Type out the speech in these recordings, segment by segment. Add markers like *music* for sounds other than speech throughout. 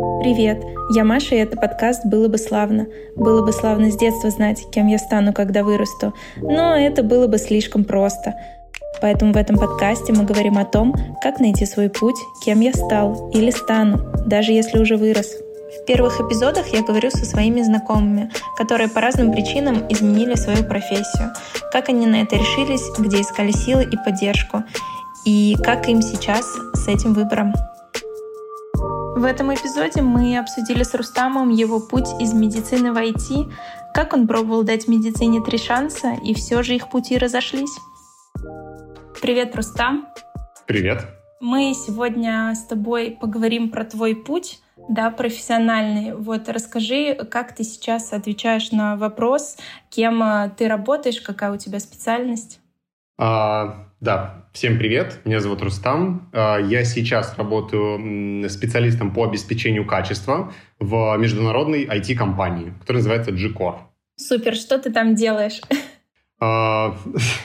Привет, я Маша, и это подкаст «Было бы славно». Было бы славно с детства знать, кем я стану, когда вырасту, но это было бы слишком просто. Поэтому в этом подкасте мы говорим о том, как найти свой путь, кем я стал или стану, даже если уже вырос. В первых эпизодах я говорю со своими знакомыми, которые по разным причинам изменили свою профессию, как они на это решились, где искали силы и поддержку, и как им сейчас с этим выбором. В этом эпизоде мы обсудили с Рустамом его путь из медицины в IT, как он пробовал дать медицине три шанса, и все же их пути разошлись. Привет, Рустам. Привет. Мы сегодня с тобой поговорим про твой путь, да, профессиональный. Вот расскажи, как ты сейчас отвечаешь на вопрос, кем э, ты работаешь, какая у тебя специальность? А, да, всем привет, меня зовут Рустам. А, я сейчас работаю специалистом по обеспечению качества в международной IT-компании, которая называется G-Core. Супер, что ты там делаешь? А,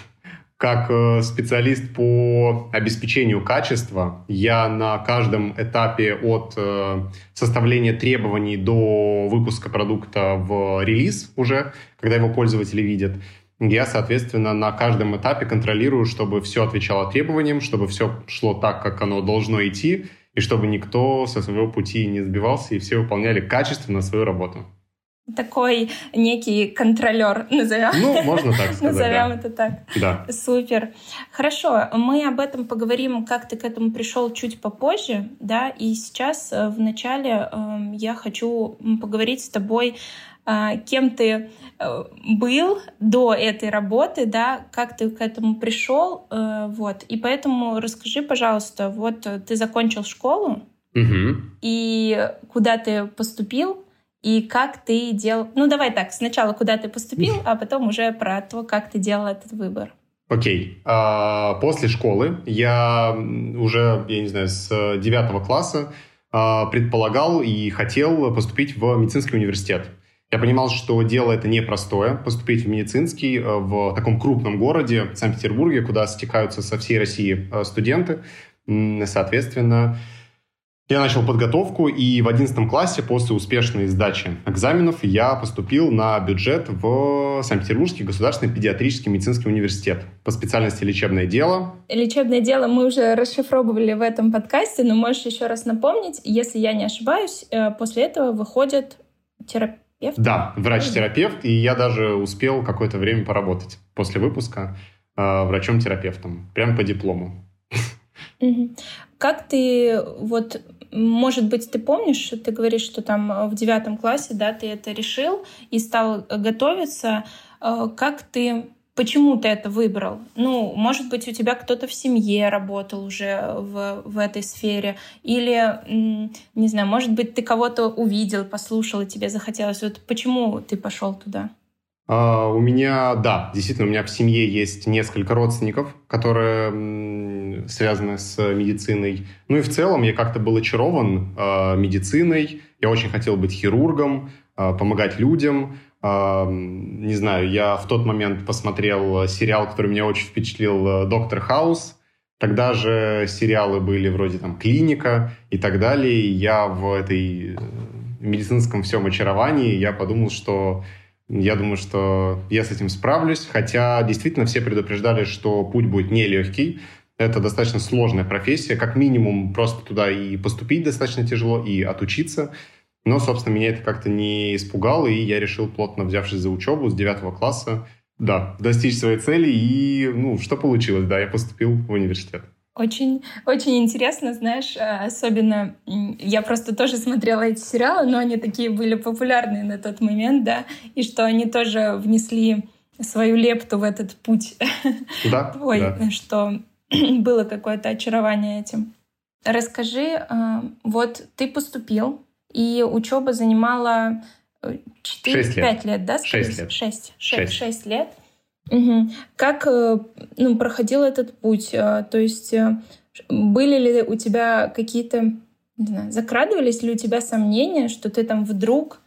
*laughs* как э, специалист по обеспечению качества, я на каждом этапе от э, составления требований до выпуска продукта в релиз уже, когда его пользователи видят, я, соответственно, на каждом этапе контролирую, чтобы все отвечало требованиям, чтобы все шло так, как оно должно идти, и чтобы никто со своего пути не сбивался, и все выполняли качественно свою работу. Такой некий контролер, назовем. Ну, можно так *laughs* сказать. Назовем да. это так. Да. Супер. Хорошо, мы об этом поговорим, как ты к этому пришел чуть попозже, да, и сейчас э, в начале э, я хочу поговорить с тобой кем ты э, был до этой работы, да, как ты к этому пришел, э, вот. И поэтому расскажи, пожалуйста, вот ты закончил школу, угу. и куда ты поступил, и как ты делал... Ну, давай так, сначала куда ты поступил, а потом уже про то, как ты делал этот выбор. Окей. Okay. А, после школы я уже, я не знаю, с девятого класса а, предполагал и хотел поступить в медицинский университет. Я понимал, что дело это непростое, поступить в медицинский э, в таком крупном городе, Санкт-Петербурге, куда стекаются со всей России э, студенты. Соответственно, я начал подготовку, и в 11 классе после успешной сдачи экзаменов я поступил на бюджет в Санкт-Петербургский государственный педиатрический медицинский университет по специальности лечебное дело. Лечебное дело мы уже расшифровывали в этом подкасте, но можешь еще раз напомнить, если я не ошибаюсь, э, после этого выходит терапия терапевт? Да, врач-терапевт, и я даже успел какое-то время поработать после выпуска э, врачом-терапевтом, прям по диплому. Как ты, вот, может быть, ты помнишь, ты говоришь, что там в девятом классе, да, ты это решил и стал готовиться. Э, как ты Почему ты это выбрал? Ну, может быть, у тебя кто-то в семье работал уже в, в этой сфере, или, не знаю, может быть, ты кого-то увидел, послушал, и тебе захотелось. Вот почему ты пошел туда? Uh, у меня, да, действительно, у меня в семье есть несколько родственников, которые связаны с медициной. Ну и в целом я как-то был очарован uh, медициной. Я очень хотел быть хирургом, uh, помогать людям. Не знаю, я в тот момент посмотрел сериал, который меня очень впечатлил, э, «Доктор Хаус». Тогда же сериалы были вроде там «Клиника» и так далее. Я в этой э, медицинском всем очаровании, я подумал, что я думаю, что я с этим справлюсь. Хотя действительно все предупреждали, что путь будет нелегкий. Это достаточно сложная профессия. Как минимум просто туда и поступить достаточно тяжело, и отучиться – но, собственно, меня это как-то не испугало, и я решил, плотно взявшись за учебу с 9 класса, да, достичь своей цели, и, ну, что получилось, да, я поступил в университет. Очень, очень интересно, знаешь, а, особенно я просто тоже смотрела эти сериалы, но они такие были популярные на тот момент, да, и что они тоже внесли свою лепту в этот путь да, *laughs* твой, да. что *clears throat* было какое-то очарование этим. Расскажи, а, вот ты поступил, и учеба занимала 4-5 э, лет. лет, да? 6 лет. 6, 6, 6 лет. Угу. Как э, ну, проходил этот путь? Э, то есть были ли у тебя какие-то, не знаю, закрадывались ли у тебя сомнения, что ты там вдруг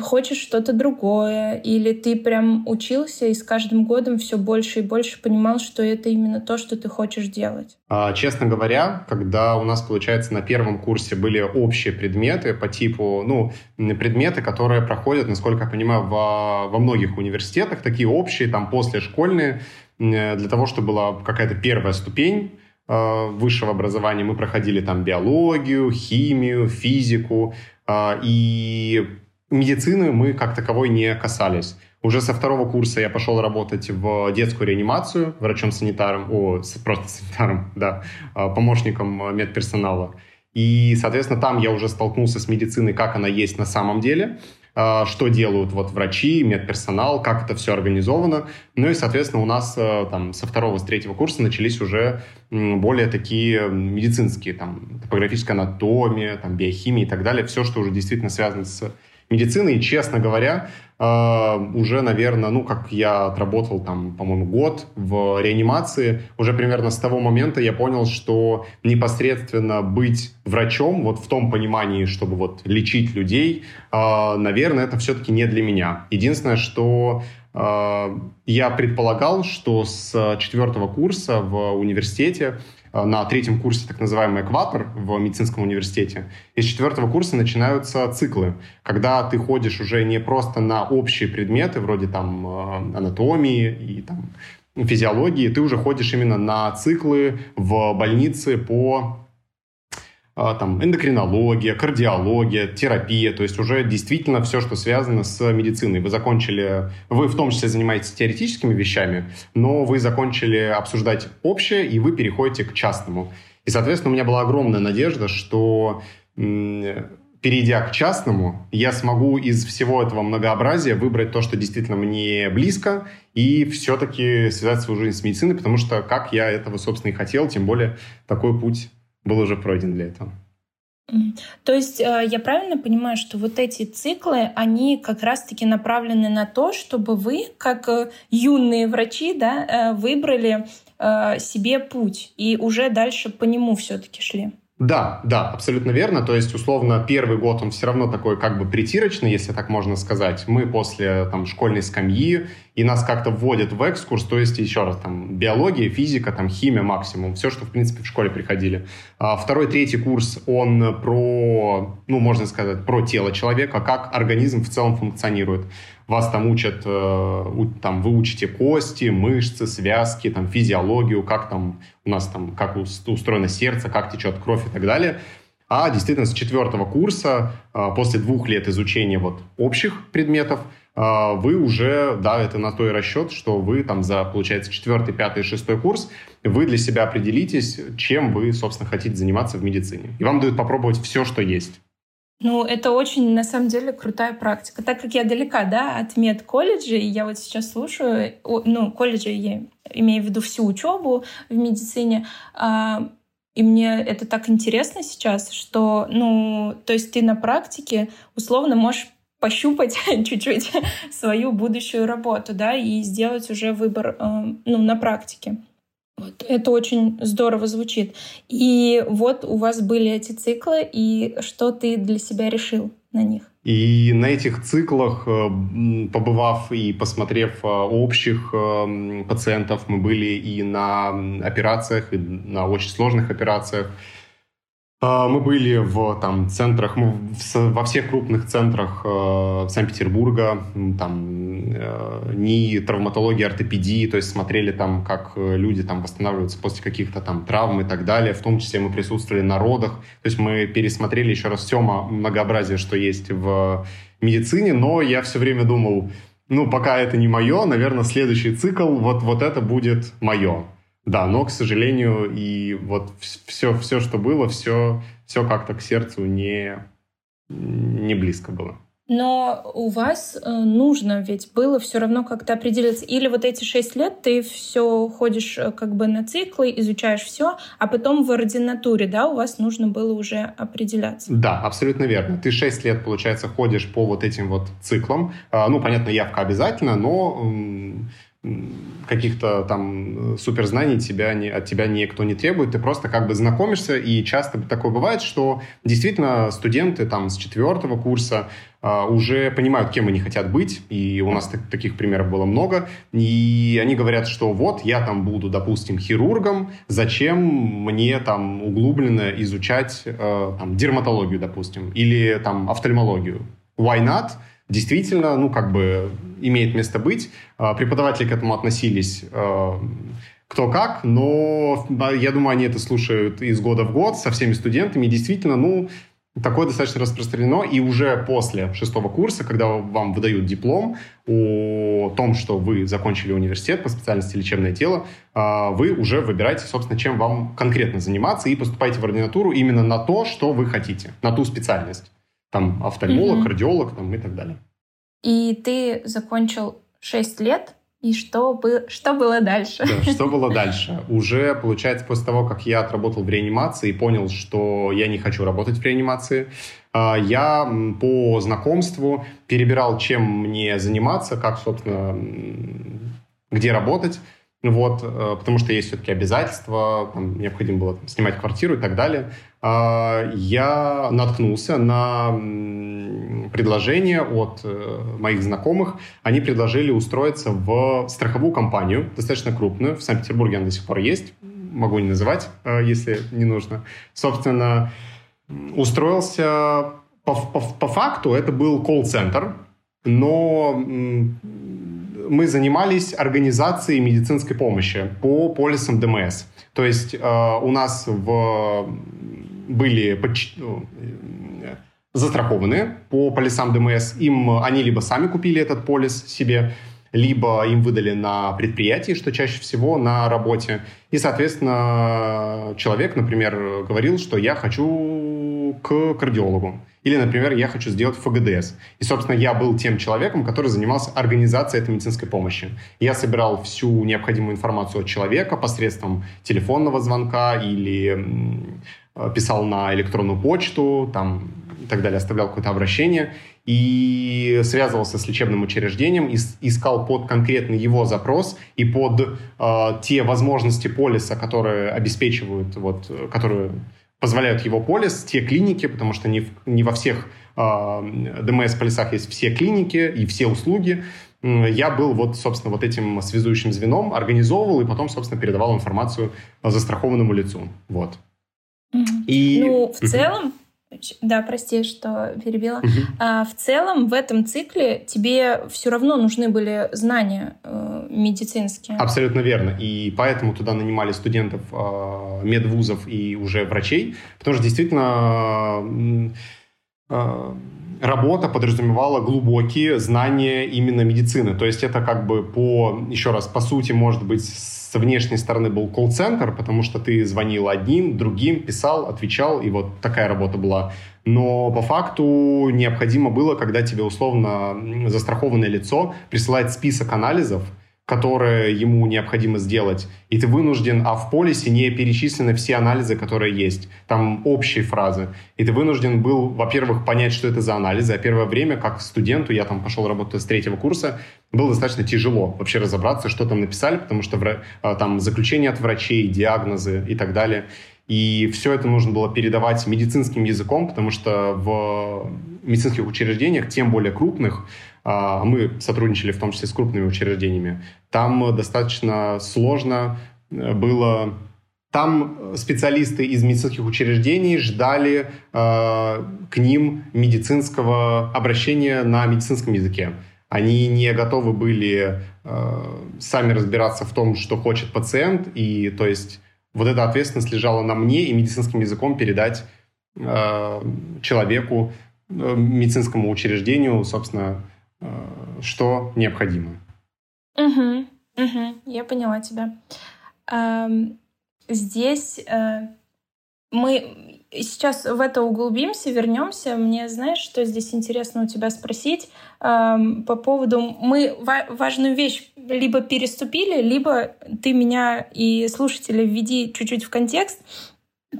хочешь что-то другое, или ты прям учился и с каждым годом все больше и больше понимал, что это именно то, что ты хочешь делать? А, честно говоря, когда у нас, получается, на первом курсе были общие предметы по типу, ну, предметы, которые проходят, насколько я понимаю, во, во многих университетах, такие общие, там, после школьные, для того, чтобы была какая-то первая ступень, Э, высшего образования мы проходили там биологию, химию, физику, э, и медицины мы как таковой не касались. Уже со второго курса я пошел работать в детскую реанимацию врачом-санитаром, о, просто санитаром, *laughs* да, э, помощником медперсонала. И, соответственно, там я уже столкнулся с медициной, как она есть на самом деле. А, что делают вот врачи, медперсонал, как это все организовано. Ну и, соответственно, у нас там со второго, с третьего курса начались уже более такие медицинские, там, топографическая анатомия, там, биохимия и так далее. Все, что уже действительно связано с медициной. И, честно говоря, Uh, уже, наверное, ну, как я отработал там, по-моему, год в реанимации, уже примерно с того момента я понял, что непосредственно быть врачом, вот в том понимании, чтобы вот лечить людей, uh, наверное, это все-таки не для меня. Единственное, что uh, я предполагал, что с четвертого курса в университете Э, на третьем курсе так называемый экватор в медицинском университете. Из четвертого курса начинаются циклы, когда ты ходишь уже не просто на общие предметы, вроде там э, анатомии и там физиологии, ты уже ходишь именно на циклы в больнице по там, эндокринология, кардиология, терапия, то есть уже действительно все, что связано с медициной. Вы закончили, вы в том числе занимаетесь теоретическими вещами, но вы закончили обсуждать общее, и вы переходите к частному. И, соответственно, у меня была огромная надежда, что перейдя к частному, я смогу из всего этого многообразия выбрать то, что действительно мне близко, и все-таки связать свою жизнь с медициной, потому что как я этого, собственно, и хотел, тем более такой путь был уже пройден для этого. То есть э, я правильно понимаю, что вот эти циклы, они как раз-таки направлены на то, чтобы вы, как э, юные врачи, да, э, выбрали себе путь и уже дальше по нему все-таки шли? Да, да, абсолютно верно. То есть, условно, первый год он все равно такой как бы притирочный, если так можно сказать. Мы после там школьной скамьи, и нас как-то вводят в экскурс, то есть, еще раз, там, биология, физика, там, химия максимум, все, что, в принципе, в школе приходили. А второй, третий курс, он про, ну, можно сказать, про тело человека, как организм в целом функционирует вас там учат, э, там, вы учите кости, мышцы, связки, там, физиологию, как там у нас там, как устроено сердце, как течет кровь и так далее. А действительно с четвертого курса, э, после двух лет изучения вот общих предметов, э, вы уже, да, это на то и расчет, что вы там за, получается, четвертый, пятый, шестой курс, вы для себя определитесь, чем вы, собственно, хотите заниматься в медицине. И вам дают попробовать все, что есть. Ну, это очень, на самом деле, крутая практика. Так как я далека, да, от медколледжа, и я вот сейчас слушаю, ну, колледжа я имею в виду всю учебу в медицине, а, и мне это так интересно сейчас, что, ну, то есть ты на практике условно можешь пощупать *laughs* чуть-чуть свою будущую работу, да, и сделать уже выбор, э, ну, на практике. Вот. Это очень здорово звучит. И вот у вас были эти циклы, и что ты для себя решил на них? И на этих циклах, э, побывав и посмотрев э, общих э, пациентов, мы были и на операциях, и на очень сложных операциях. А, мы были в там, центрах, мы во всех крупных центрах э, Санкт-Петербурга, там э, НИИ, травматологии, ортопедии, то есть смотрели там, как э, люди там восстанавливаются после каких-то там травм и так далее. В том числе мы присутствовали на родах, то есть мы пересмотрели еще раз все многообразие, что есть в медицине, но я все время думал, ну, пока это не мое, наверное, следующий цикл, вот, вот это будет мое. Да, но, к сожалению, и вот все, все что было, все, все как-то к сердцу не, не близко было. Но у вас э, нужно ведь было все равно как-то определиться. Или вот эти шесть лет ты все ходишь э, как бы на циклы, изучаешь все, а потом в ординатуре, да, у вас нужно было уже определяться. Да, абсолютно верно. Ты шесть лет, получается, ходишь по вот этим вот циклам. А, ну, понятно, явка обязательно, но каких-то там суперзнаний тебя не, от тебя никто не требует, ты просто как бы знакомишься, и часто такое бывает, что действительно студенты там с четвертого курса а, уже понимают, кем они хотят быть, и у нас так, таких примеров было много, и они говорят, что вот я там буду, допустим, хирургом, зачем мне там углубленно изучать э, там, дерматологию, допустим, или там офтальмологию. Why not? Действительно, ну как бы имеет место быть. А, преподаватели к этому относились э, кто как, но я думаю, они это слушают из года в год со всеми студентами. И действительно, ну, Такое достаточно распространено, и уже после шестого курса, когда вам выдают диплом о том, что вы закончили университет по специальности лечебное тело, а, вы уже выбираете, собственно, чем вам конкретно заниматься, и поступаете в ординатуру именно на то, что вы хотите, на ту специальность. Там офтальмолог, mm-hmm. кардиолог там, и так далее. И ты закончил 6 лет и что, бы, что было дальше? Да, что было дальше? Уже, получается, после того, как я отработал в реанимации и понял, что я не хочу работать в реанимации, а, я по знакомству перебирал, чем мне заниматься, как, собственно, где работать. Вот, э, потому что есть все-таки обязательства, там, необходимо было там, снимать квартиру и так далее. А, я наткнулся на предложение от э, моих знакомых. Они предложили устроиться в страховую компанию, достаточно крупную. В Санкт-Петербурге она до сих пор есть. Могу не называть, э, если не нужно. Собственно, устроился по, по, по факту, это был колл-центр, но мы занимались организацией медицинской помощи по полисам ДМС. То есть э, у нас в, были ну, застрахованы по полисам ДМС. Им они либо сами купили этот полис себе, либо им выдали на предприятии, что чаще всего на работе. И, соответственно, человек, например, говорил, что я хочу к кардиологу. Или, например, я хочу сделать ФГДС. И, собственно, я был тем человеком, который занимался организацией этой медицинской помощи. Я собирал всю необходимую информацию от человека посредством телефонного звонка или писал на электронную почту, там, и так далее, оставлял какое-то обращение и связывался с лечебным учреждением, искал под конкретный его запрос и под э, те возможности полиса, которые обеспечивают, вот, которые позволяют его полис, те клиники, потому что не, в, не во всех э, ДМС-полисах есть все клиники и все услуги. Я был вот, собственно, вот этим связующим звеном, организовывал и потом, собственно, передавал информацию застрахованному лицу. Вот. И... Ну, в целом, да, прости, что перебила. Угу. А, в целом, в этом цикле тебе все равно нужны были знания э, медицинские. Абсолютно верно. И поэтому туда нанимали студентов э, медвузов и уже врачей, потому что действительно э, работа подразумевала глубокие знания именно медицины. То есть это как бы по, еще раз, по сути, может быть, с внешней стороны был колл-центр, потому что ты звонил одним, другим, писал, отвечал, и вот такая работа была. Но по факту необходимо было, когда тебе условно застрахованное лицо присылает список анализов, которое ему необходимо сделать, и ты вынужден, а в полисе не перечислены все анализы, которые есть, там общие фразы, и ты вынужден был, во-первых, понять, что это за анализы, а первое время, как студенту, я там пошел работать с третьего курса, было достаточно тяжело вообще разобраться, что там написали, потому что а, там заключения от врачей, диагнозы и так далее. И все это нужно было передавать медицинским языком, потому что в медицинских учреждениях, тем более крупных, мы сотрудничали в том числе с крупными учреждениями, там достаточно сложно э, было там специалисты из медицинских учреждений ждали э, к ним медицинского обращения на медицинском языке. Они не готовы были э, сами разбираться в том, что хочет пациент, и то есть вот эта ответственность лежала на мне и медицинским языком передать э, человеку, э, медицинскому учреждению, собственно, Э, что необходимо. Угу, угу, я поняла тебя. Здесь э, мы сейчас в это углубимся, вернемся. Мне знаешь, что здесь интересно у тебя спросить по поводу... Мы важную вещь либо переступили, либо ты меня и слушателя введи чуть-чуть в контекст.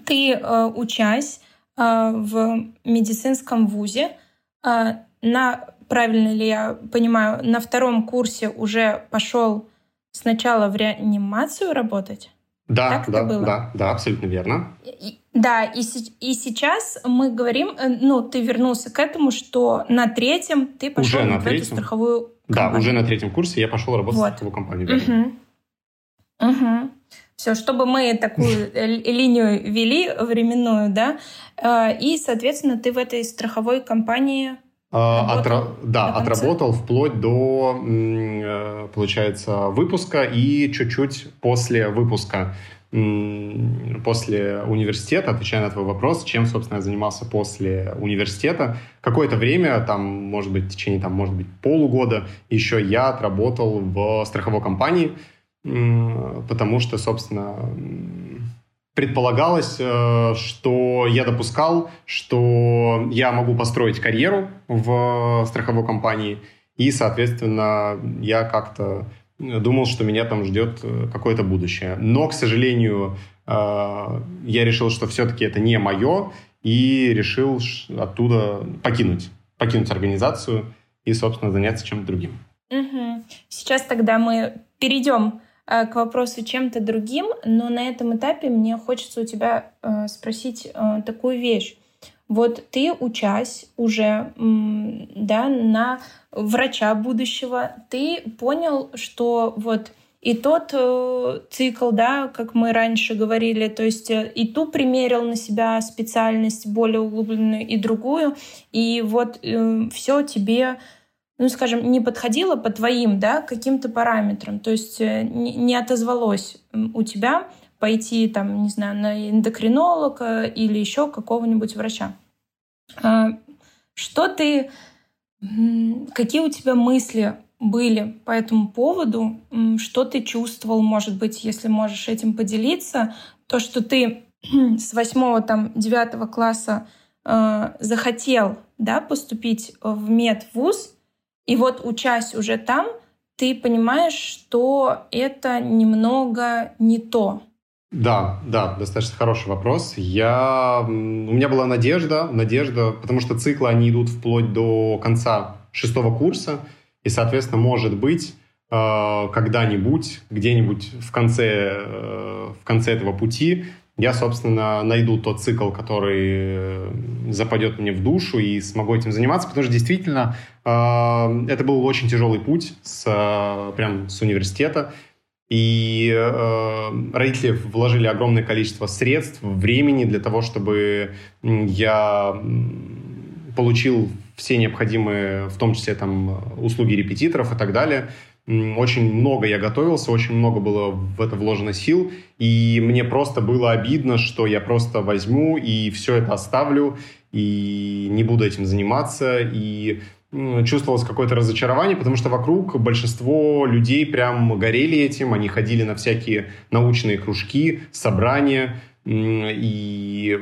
Ты, э, учась в медицинском вузе, на правильно ли я понимаю, на втором курсе уже пошел сначала в реанимацию работать? Да, так да, да, да, абсолютно верно. И, да, и, и сейчас мы говорим, э, ну, ты вернулся к этому, что на третьем ты пошел уже на в третьем. эту страховую компанию. Да, уже на третьем курсе я пошел работать вот. в страховую компанию. Угу. Угу. Все, чтобы мы такую *laughs* линию вели временную, да, э, и, соответственно, ты в этой страховой компании Отра... Да, отработал вплоть до, э, получается, выпуска и чуть-чуть после выпуска, после университета, отвечая на твой вопрос, чем, собственно, я занимался после университета. Какое-то время, там, может быть, в течение, там, может быть, полугода еще я отработал в страховой компании, потому что, собственно, предполагалось, э, что я допускал, что я могу построить карьеру в страховой компании, и, соответственно, я как-то думал, что меня там ждет э, какое-то будущее. Но, к сожалению, э, я решил, что все-таки это не мое, и решил оттуда покинуть, покинуть организацию и, собственно, заняться чем-то другим. Угу. Сейчас тогда мы перейдем Э, к вопросу чем-то другим, но на этом этапе мне хочется у тебя э, спросить э, такую вещь. Вот ты учась уже да, на врача будущего, ты понял, что вот и тот э, цикл, да, как мы раньше говорили, то есть и ту примерил на себя специальность более углубленную, и другую, и вот э, все тебе ну, скажем, не подходило по твоим, да, каким-то параметрам, то есть э, не отозвалось у тебя пойти, там, не знаю, на эндокринолога или еще какого-нибудь врача. А, что ты, какие у тебя мысли были по этому поводу, что ты чувствовал, может быть, если можешь этим поделиться, то, что ты *clears throat* с восьмого, там, девятого класса э, захотел, да, поступить в медвуз, и вот учась уже там, ты понимаешь, что это немного не то. Да, да, достаточно хороший вопрос. Я... У меня была надежда, надежда, потому что циклы, они идут вплоть до конца шестого курса, и, соответственно, может быть, э, когда-нибудь, где-нибудь в конце, э, в конце этого пути я, собственно, найду тот цикл, который э, западет мне в душу и смогу этим заниматься, потому что действительно э, это был очень тяжелый путь с, э, прям с университета. И э, родители вложили огромное количество средств, времени для того, чтобы я получил все необходимые, в том числе там услуги репетиторов и так далее. Очень много я готовился, очень много было в это вложено сил, и мне просто было обидно, что я просто возьму и все это оставлю, и не буду этим заниматься, и чувствовалось какое-то разочарование, потому что вокруг большинство людей прям горели этим, они ходили на всякие научные кружки, собрания, и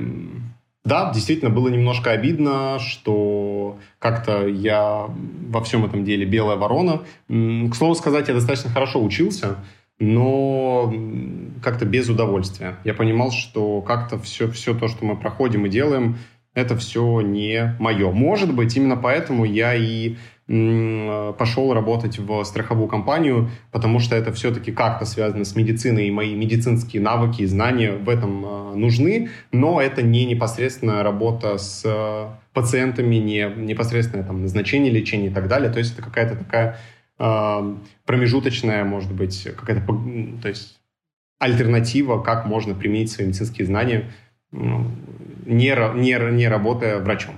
да, действительно было немножко обидно, что как-то я во всем этом деле белая ворона. К слову сказать, я достаточно хорошо учился, но как-то без удовольствия. Я понимал, что как-то все, все то, что мы проходим и делаем, это все не мое. Может быть, именно поэтому я и пошел работать в страховую компанию, потому что это все-таки как-то связано с медициной, и мои медицинские навыки и знания в этом э, нужны, но это не непосредственная работа с э, пациентами, не непосредственное там, назначение лечения и так далее. То есть это какая-то такая э, промежуточная, может быть, какая-то то есть альтернатива, как можно применить свои медицинские знания, не, не, не работая врачом.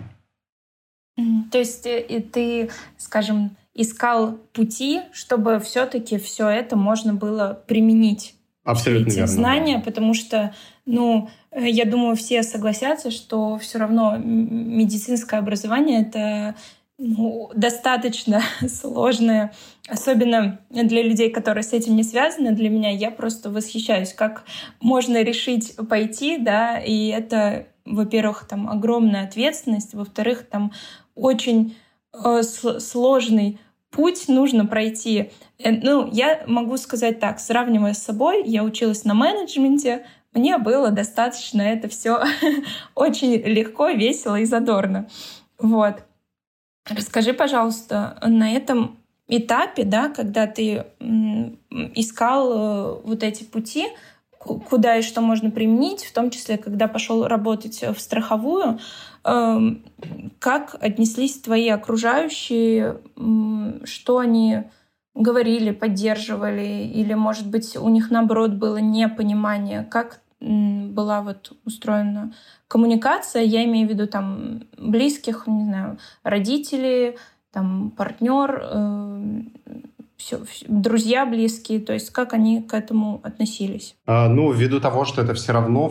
То есть э, и ты, скажем, искал пути, чтобы все-таки все это можно было применить. Абсолютно эти верно. знания, потому что, ну, э, я думаю, все согласятся, что все равно медицинское образование это ну, достаточно *laughs* сложное, особенно для людей, которые с этим не связаны. Для меня я просто восхищаюсь, как можно решить пойти, да, и это, во-первых, там огромная ответственность, во-вторых, там очень э, сложный путь нужно пройти. Э, ну, я могу сказать так, сравнивая с собой, я училась на менеджменте, мне было достаточно это все *laughs* очень легко, весело и задорно. Вот. Расскажи, пожалуйста, на этом этапе, да, когда ты искал э, вот эти пути, куда и что можно применить, в том числе, когда пошел работать в страховую, как отнеслись твои окружающие, что они говорили, поддерживали, или, может быть, у них, наоборот, было непонимание, как была вот устроена коммуникация, я имею в виду там близких, не знаю, родители, там партнер, э, все, друзья близкие, то есть как они к этому относились? А, ну, ввиду того, что это все равно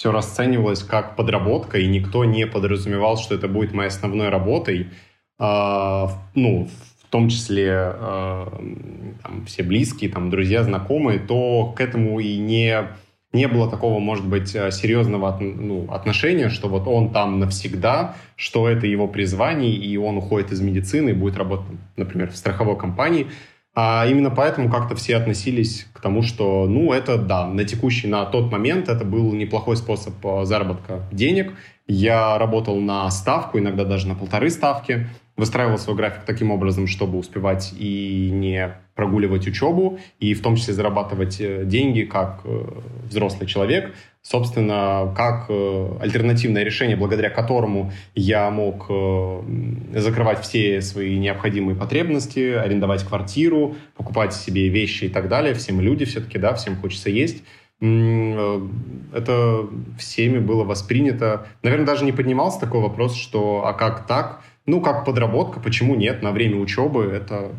все расценивалось как подработка, и никто не подразумевал, что это будет моей основной работой, а, ну, в том числе а, там, все близкие, там, друзья, знакомые, то к этому и не не было такого, может быть, э, серьезного ну, отношения, что вот он там навсегда, что это его призвание, и он уходит из медицины и будет работать, например, в страховой компании. А именно поэтому как-то все относились к тому, что, ну, это, да, на текущий, на тот момент это был неплохой способ э, заработка денег. Я работал на ставку, иногда даже на полторы ставки выстраивал свой график таким образом, чтобы успевать и не прогуливать учебу, и в том числе зарабатывать э, деньги как э, взрослый человек. Собственно, как э, альтернативное решение, благодаря которому я мог закрывать все свои необходимые потребности, арендовать квартиру, покупать себе вещи и так далее. Все мы люди все-таки, да, всем хочется есть это всеми было воспринято. Наверное, даже не поднимался такой вопрос, что а как так? Ну, как подработка, почему нет? На время учебы это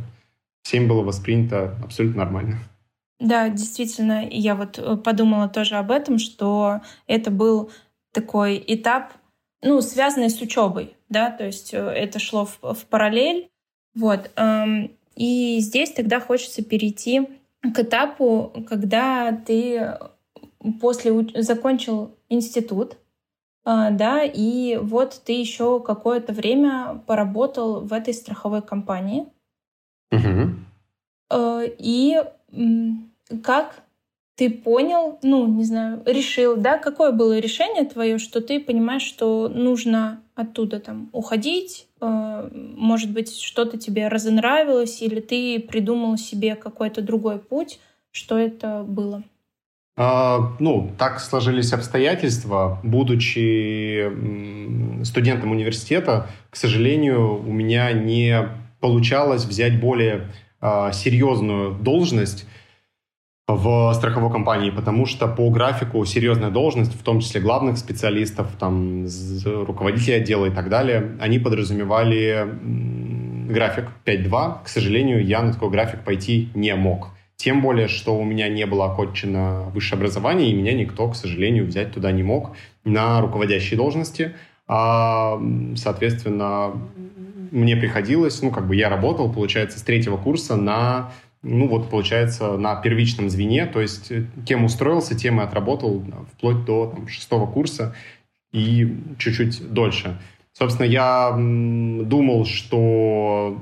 всем было воспринято абсолютно нормально. Да, действительно, я вот э, подумала тоже об этом, что это был такой этап, ну, связанный с учебой, да, то есть э, это шло в, в параллель, вот. Эм, и здесь тогда хочется перейти к этапу, когда ты после закончил институт, а, да, и вот ты еще какое-то время поработал в этой страховой компании. Угу. И как ты понял, ну, не знаю, решил, да, какое было решение твое, что ты понимаешь, что нужно оттуда там уходить, а, может быть, что-то тебе разонравилось, или ты придумал себе какой-то другой путь, что это было? А, ну, так сложились обстоятельства. Будучи студентом университета, к сожалению, у меня не получалось взять более а, серьезную должность в страховой компании, потому что по графику серьезная должность, в том числе главных специалистов, там, руководителей отдела и так далее, они подразумевали график 5.2. К сожалению, я на такой график пойти не мог. Тем более, что у меня не было окончено высшее образование, и меня никто, к сожалению, взять туда не мог на руководящие должности. А, соответственно, мне приходилось, ну, как бы я работал, получается, с третьего курса на, ну, вот, получается, на первичном звене, то есть э, кем устроился, тем и отработал вплоть до там, шестого курса и чуть-чуть дольше. Собственно, я думал, что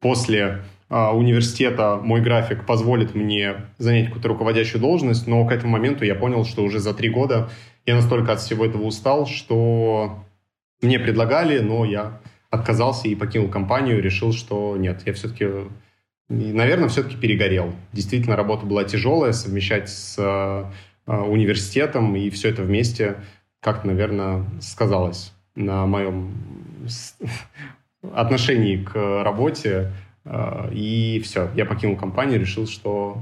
после а, университета мой график позволит мне занять какую-то руководящую должность, но к этому моменту я понял, что уже за три года я настолько от всего этого устал, что мне предлагали, но я отказался и покинул компанию, решил, что нет, я все-таки, наверное, все-таки перегорел. Действительно, работа была тяжелая, совмещать с э, университетом и все это вместе как-то, наверное, сказалось на моем отношении к работе, а, и все, я покинул компанию, решил, что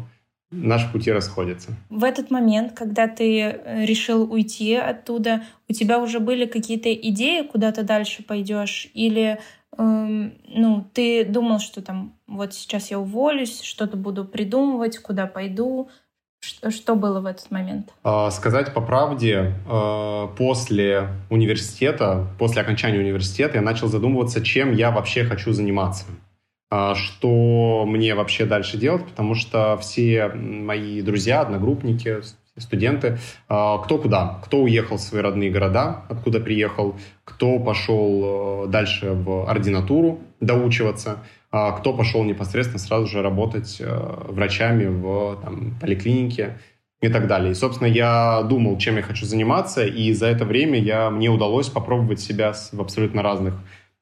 наши пути расходятся. В этот момент, когда ты э, решил уйти оттуда, у тебя уже были какие-то идеи, куда ты дальше пойдешь? Или эм, ну, ты думал, что там вот сейчас я уволюсь, что-то буду придумывать, куда пойду? Что было в этот момент? А, сказать по правде, а, после университета, после окончания университета я начал задумываться, чем я вообще хочу заниматься. А, что мне вообще дальше делать, потому что все мои друзья, одногруппники, студенты, а, кто куда, кто уехал в свои родные города, откуда приехал, кто пошел э, дальше в ординатуру доучиваться, а, кто пошел непосредственно сразу же работать э, врачами в там, поликлинике и так далее. И, собственно, я думал, чем я хочу заниматься, и за это время я, мне удалось попробовать себя в абсолютно разных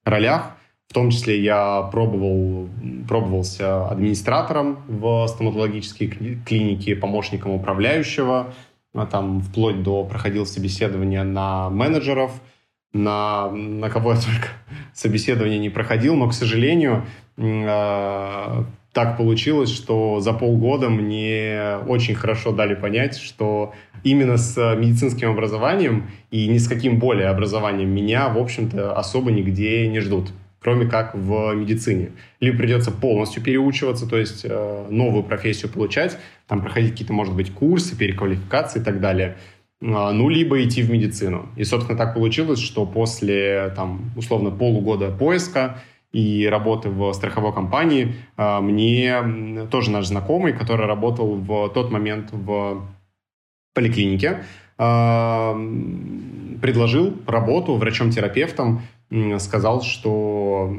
ролях В том числе я пробовал, пробовался администратором в стоматологической клинике, помощником управляющего, а там вплоть до проходил собеседование на менеджеров, на, на кого я *laughs* только собеседование не проходил, но, к сожалению, э, так получилось, что за полгода мне очень хорошо дали понять, что именно с медицинским образованием и ни с каким более образованием меня, в общем-то, особо нигде не ждут кроме как в медицине. Либо придется полностью переучиваться, то есть э, новую профессию получать, там проходить какие-то, может быть, курсы, переквалификации и так далее. Э, ну, либо идти в медицину. И, собственно, так получилось, что после, там, условно, полугода поиска и работы в страховой компании э, мне тоже наш знакомый, который работал в тот момент в поликлинике, э, предложил работу врачом-терапевтом сказал, что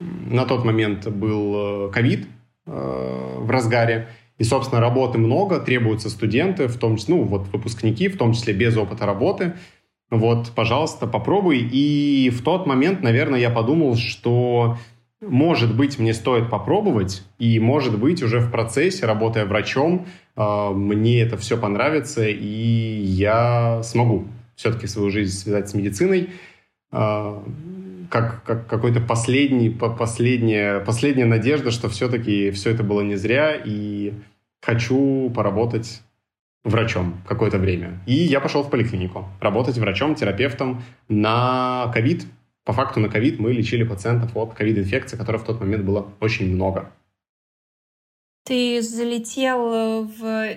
на тот момент был э, ковид э, в разгаре, и, собственно, работы много, требуются студенты, в том числе, ну, вот выпускники, в том числе без опыта работы. Вот, пожалуйста, попробуй. И в тот момент, наверное, я подумал, что, может быть, мне стоит попробовать, и, может быть, уже в процессе, работая врачом, э, мне это все понравится, и я смогу все-таки свою жизнь связать с медициной. А, как, как какой-то последний, последняя, последняя надежда, что все-таки все это было не зря, и хочу поработать врачом какое-то время. И я пошел в поликлинику работать врачом, терапевтом на ковид. По факту на ковид мы лечили пациентов от ковид-инфекции, которой в тот момент было очень много. Ты залетел в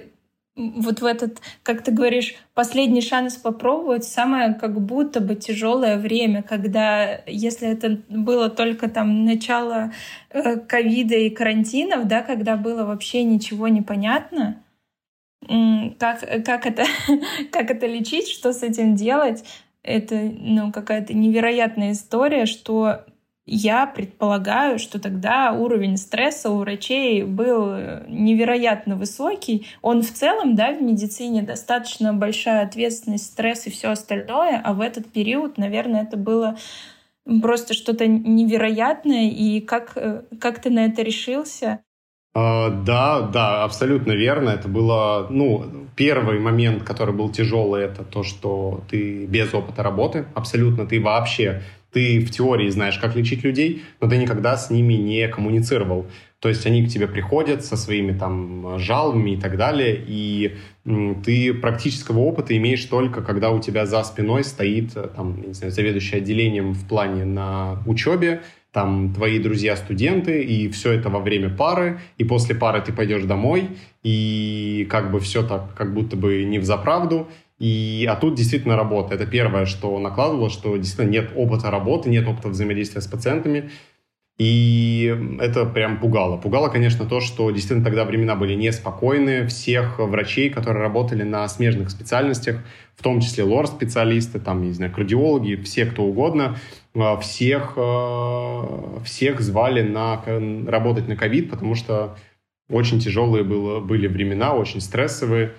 вот в этот, как ты говоришь, последний шанс попробовать, самое как будто бы тяжелое время, когда, если это было только там начало э, ковида и карантинов, да, когда было вообще ничего не понятно, как, как, это, *laughs* как это лечить, что с этим делать, это ну, какая-то невероятная история, что я предполагаю, что тогда уровень стресса у врачей был невероятно высокий. Он в целом, да, в медицине достаточно большая ответственность, стресс и все остальное, а в этот период, наверное, это было просто что-то невероятное. И как, как ты на это решился? Uh, да, да, абсолютно верно. Это было, ну, первый момент, который был тяжелый, это то, что ты без опыта работы, абсолютно, ты вообще ты в теории знаешь, как лечить людей, но ты никогда с ними не коммуницировал. То есть они к тебе приходят со своими там жалобами и так далее, и ты практического опыта имеешь только, когда у тебя за спиной стоит там, не знаю, заведующий отделением в плане на учебе, там твои друзья-студенты, и все это во время пары, и после пары ты пойдешь домой, и как бы все так, как будто бы не в заправду, и, а тут действительно работа. Это первое, что накладывало, что действительно нет опыта работы, нет опыта взаимодействия с пациентами. И это прям пугало. Пугало, конечно, то, что действительно тогда времена были неспокойные. Всех врачей, которые работали на смежных специальностях, в том числе лор-специалисты, там, не знаю, кардиологи, все кто угодно, а, всех, а, всех звали на, работать на ковид, потому что очень тяжелые было, были времена, очень стрессовые.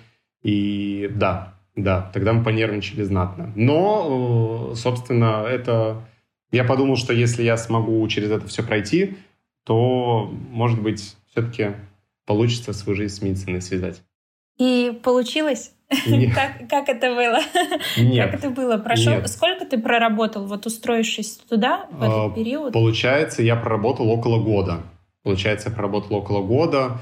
И да, да, тогда мы понервничали знатно. Но, э, собственно, это... Я подумал, что если я смогу через это все пройти, то, может быть, все-таки получится свою жизнь с медициной связать. И получилось? Как, *laughs* как это было? Нет. Как это было? Прошел? Нет. Сколько ты проработал, вот устроившись туда в этот а, период? Получается, я проработал около года. Получается, я проработал около года.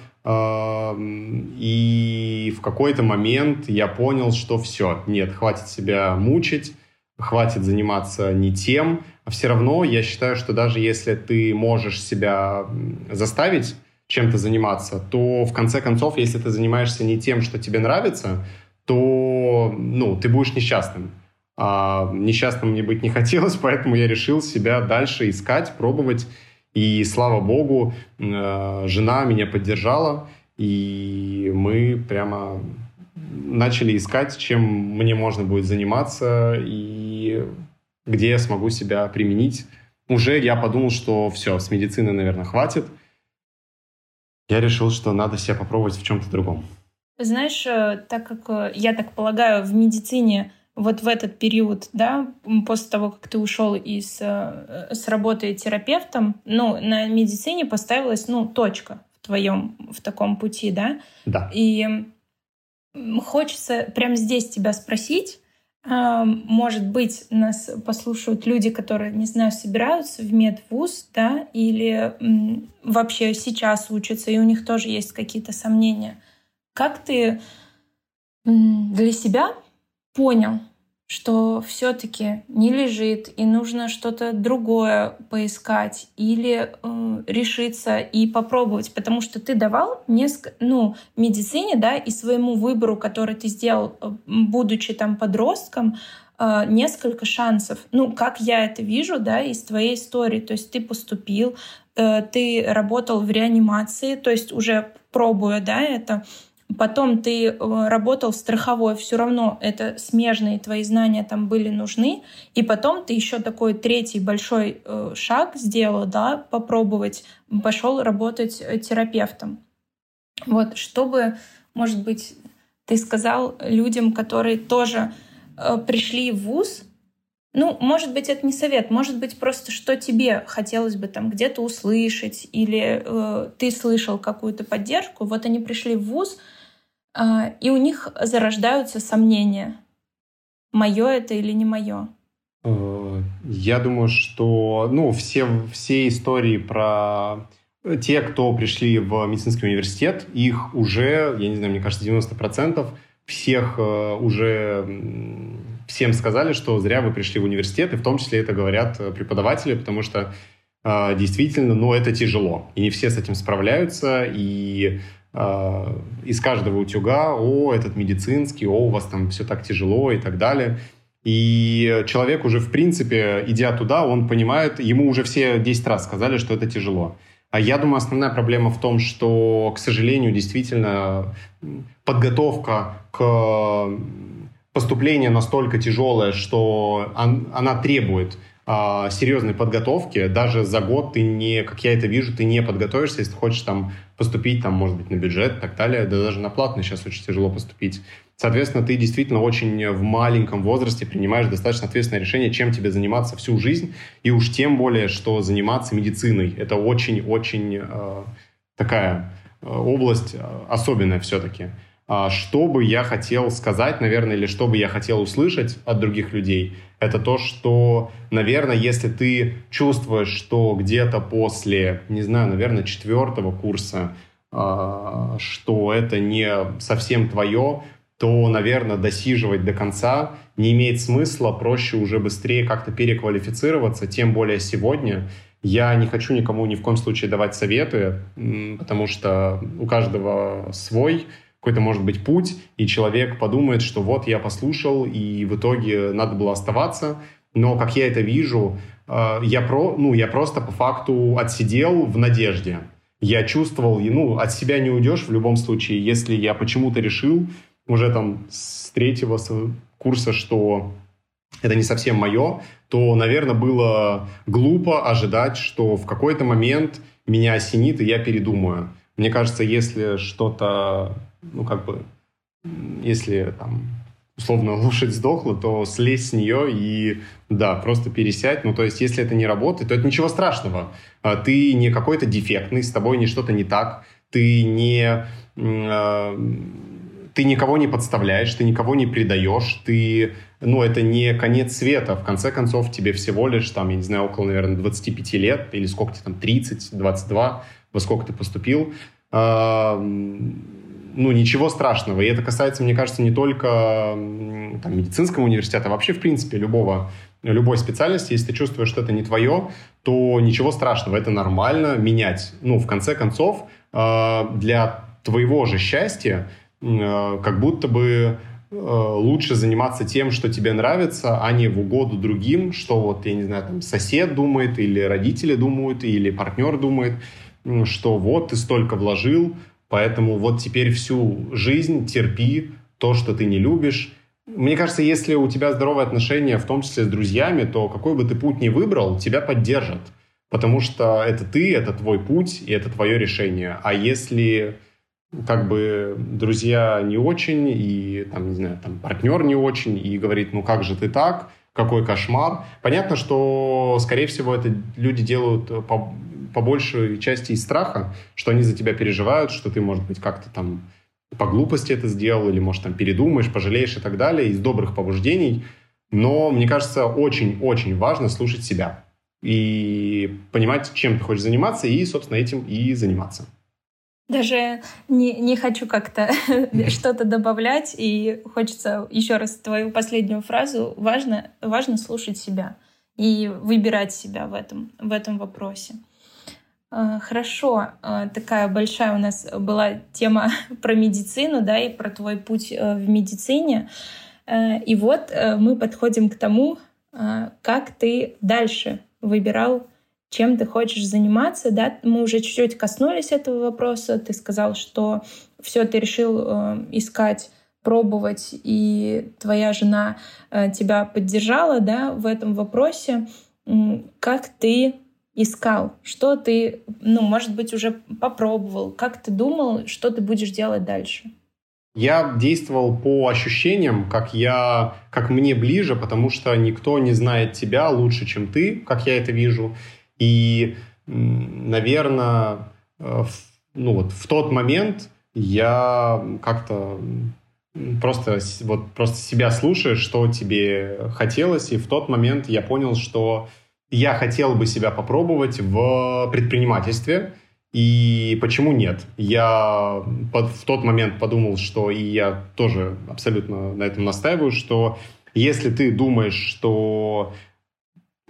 И в какой-то момент я понял, что все, нет, хватит себя мучить, хватит заниматься не тем. А все равно я считаю, что даже если ты можешь себя заставить чем-то заниматься, то в конце концов, если ты занимаешься не тем, что тебе нравится, то ну, ты будешь несчастным. А несчастным мне быть не *laughs* хотелось, поэтому я решил себя дальше искать, пробовать. И слава богу, э, жена меня поддержала, и мы прямо начали искать, чем мне можно будет заниматься и где я смогу себя применить. Уже я подумал, что все, с медицины, наверное, хватит. Я решил, что надо себя попробовать в чем-то другом. Знаешь, э, так как, э, я так полагаю, в медицине вот в этот период, да, после того, как ты ушел из, э, с работы терапевтом, ну, на медицине поставилась, ну, точка в твоем, в таком пути, да? Да. И хочется прямо здесь тебя спросить, а, может быть, нас послушают люди, которые, не знаю, собираются в медвуз, да, или вообще сейчас учатся, и у них тоже есть какие-то сомнения. Как ты для себя понял, что все-таки не лежит и нужно что-то другое поискать или э, решиться и попробовать, потому что ты давал несколько, ну, медицине, да, и своему выбору, который ты сделал, э, будучи там подростком, э, несколько шансов. Ну, как я это вижу, да, из твоей истории. То есть ты поступил, э, ты работал в реанимации, то есть уже пробуя, да, это, потом ты э, работал в страховой, все равно это смежные твои знания там были нужны, и потом ты еще такой третий большой э, шаг сделал, да, попробовать, пошел работать э, терапевтом. Вот, чтобы, может быть, ты сказал людям, которые тоже пришли в ВУЗ, ну, может быть, это не совет, может быть, просто что тебе хотелось бы там где-то услышать, или э, ты слышал какую-то поддержку, вот они пришли в ВУЗ, и у них зарождаются сомнения, мое это или не мое. Э, я думаю, что ну, все, все истории про те, кто пришли в медицинский университет, их уже, я не знаю, мне кажется, 90% всех э, уже всем сказали, что зря вы пришли в университет, и в том числе это говорят преподаватели, потому что э, действительно, ну, это тяжело, и не все с этим справляются, и а, из каждого утюга, о, этот медицинский, о, у вас там все так тяжело и так далее. И человек уже, в принципе, идя туда, он понимает, ему уже все 10 раз сказали, что это тяжело. А я думаю, основная проблема в том, что, к сожалению, действительно подготовка к поступлению настолько тяжелая, что она требует а, серьезной подготовки. Даже за год ты не, как я это вижу, ты не подготовишься, если ты хочешь там поступить, там, может быть, на бюджет и так далее. Да даже на платный сейчас очень тяжело поступить. Соответственно, ты действительно очень в маленьком возрасте принимаешь достаточно ответственное решение, чем тебе заниматься всю жизнь. И уж тем более, что заниматься медициной. Это очень-очень э, такая э, область э, особенная все-таки. А что бы я хотел сказать, наверное, или что бы я хотел услышать от других людей, это то, что, наверное, если ты чувствуешь, что где-то после, не знаю, наверное, четвертого курса, а, что это не совсем твое, то, наверное, досиживать до конца не имеет смысла, проще уже быстрее как-то переквалифицироваться, тем более сегодня. Я не хочу никому ни в коем случае давать советы, потому что у каждого свой, какой-то, может быть, путь, и человек подумает, что вот я послушал, и в итоге надо было оставаться. Но, как я это вижу, э, я, про, ну, я просто по факту отсидел в надежде. Я чувствовал, ну, от себя не уйдешь в любом случае, если я почему-то решил уже там с третьего курса, что это не совсем мое, то, наверное, было глупо ожидать, что в какой-то момент меня осенит, и я передумаю. Мне кажется, если что-то ну, как бы, если там условно лошадь сдохла, то слезь с нее и, да, просто пересядь. Ну, то есть, если это не работает, то это ничего страшного. А ты не какой-то дефектный, с тобой не что-то не так, ты не... Э, ты никого не подставляешь, ты никого не предаешь, ты, ну, это не конец света. В конце концов, тебе всего лишь, там, я не знаю, около, наверное, 25 лет, или сколько тебе там, 30, 22, во сколько ты поступил ну, ничего страшного. И это касается, мне кажется, не только там, медицинского университета, а вообще, в принципе, любого, любой специальности. Если ты чувствуешь, что это не твое, то ничего страшного, это нормально менять. Ну, в конце концов, э, для твоего же счастья э, как будто бы э, лучше заниматься тем, что тебе нравится, а не в угоду другим, что вот, я не знаю, там сосед думает, или родители думают, или партнер думает, что вот ты столько вложил, Поэтому вот теперь всю жизнь терпи то, что ты не любишь. Мне кажется, если у тебя здоровые отношения, в том числе с друзьями, то какой бы ты путь ни выбрал, тебя поддержат. Потому что это ты, это твой путь, и это твое решение. А если как бы друзья не очень, и там, не знаю, там партнер не очень, и говорит, ну как же ты так, какой кошмар. Понятно, что, скорее всего, это люди делают по, по большей части из страха, что они за тебя переживают, что ты, может быть, как-то там по глупости это сделал, или, может, там передумаешь, пожалеешь и так далее, из добрых побуждений. Но, мне кажется, очень-очень важно слушать себя и понимать, чем ты хочешь заниматься, и, собственно, этим и заниматься. Даже не, не хочу как-то что-то добавлять, и хочется еще раз твою последнюю фразу. Важно, важно слушать себя и выбирать себя в этом, в этом вопросе. А, хорошо, а, такая большая у нас была тема *laughs* про медицину, да, и про твой путь э, в медицине. Э, и вот э, мы подходим к тому, как ты дальше выбирал чем ты хочешь заниматься, да, мы уже чуть-чуть коснулись этого вопроса, ты сказал, что все ты решил э, искать пробовать, и твоя жена э, тебя поддержала, да, в этом вопросе. Как ты искал? Что ты, ну, может быть, уже попробовал? Как ты думал, что ты будешь делать дальше? Я действовал по ощущениям, как я, как мне ближе, потому что никто не знает тебя лучше, чем ты, как я это вижу. И, наверное, э, ну вот в тот момент я как-то просто, вот, просто себя слушаешь, что тебе хотелось, и в тот момент я понял, что я хотел бы себя попробовать в предпринимательстве, и почему нет? Я под, в тот момент подумал, что и я тоже абсолютно на этом настаиваю, что если ты думаешь, что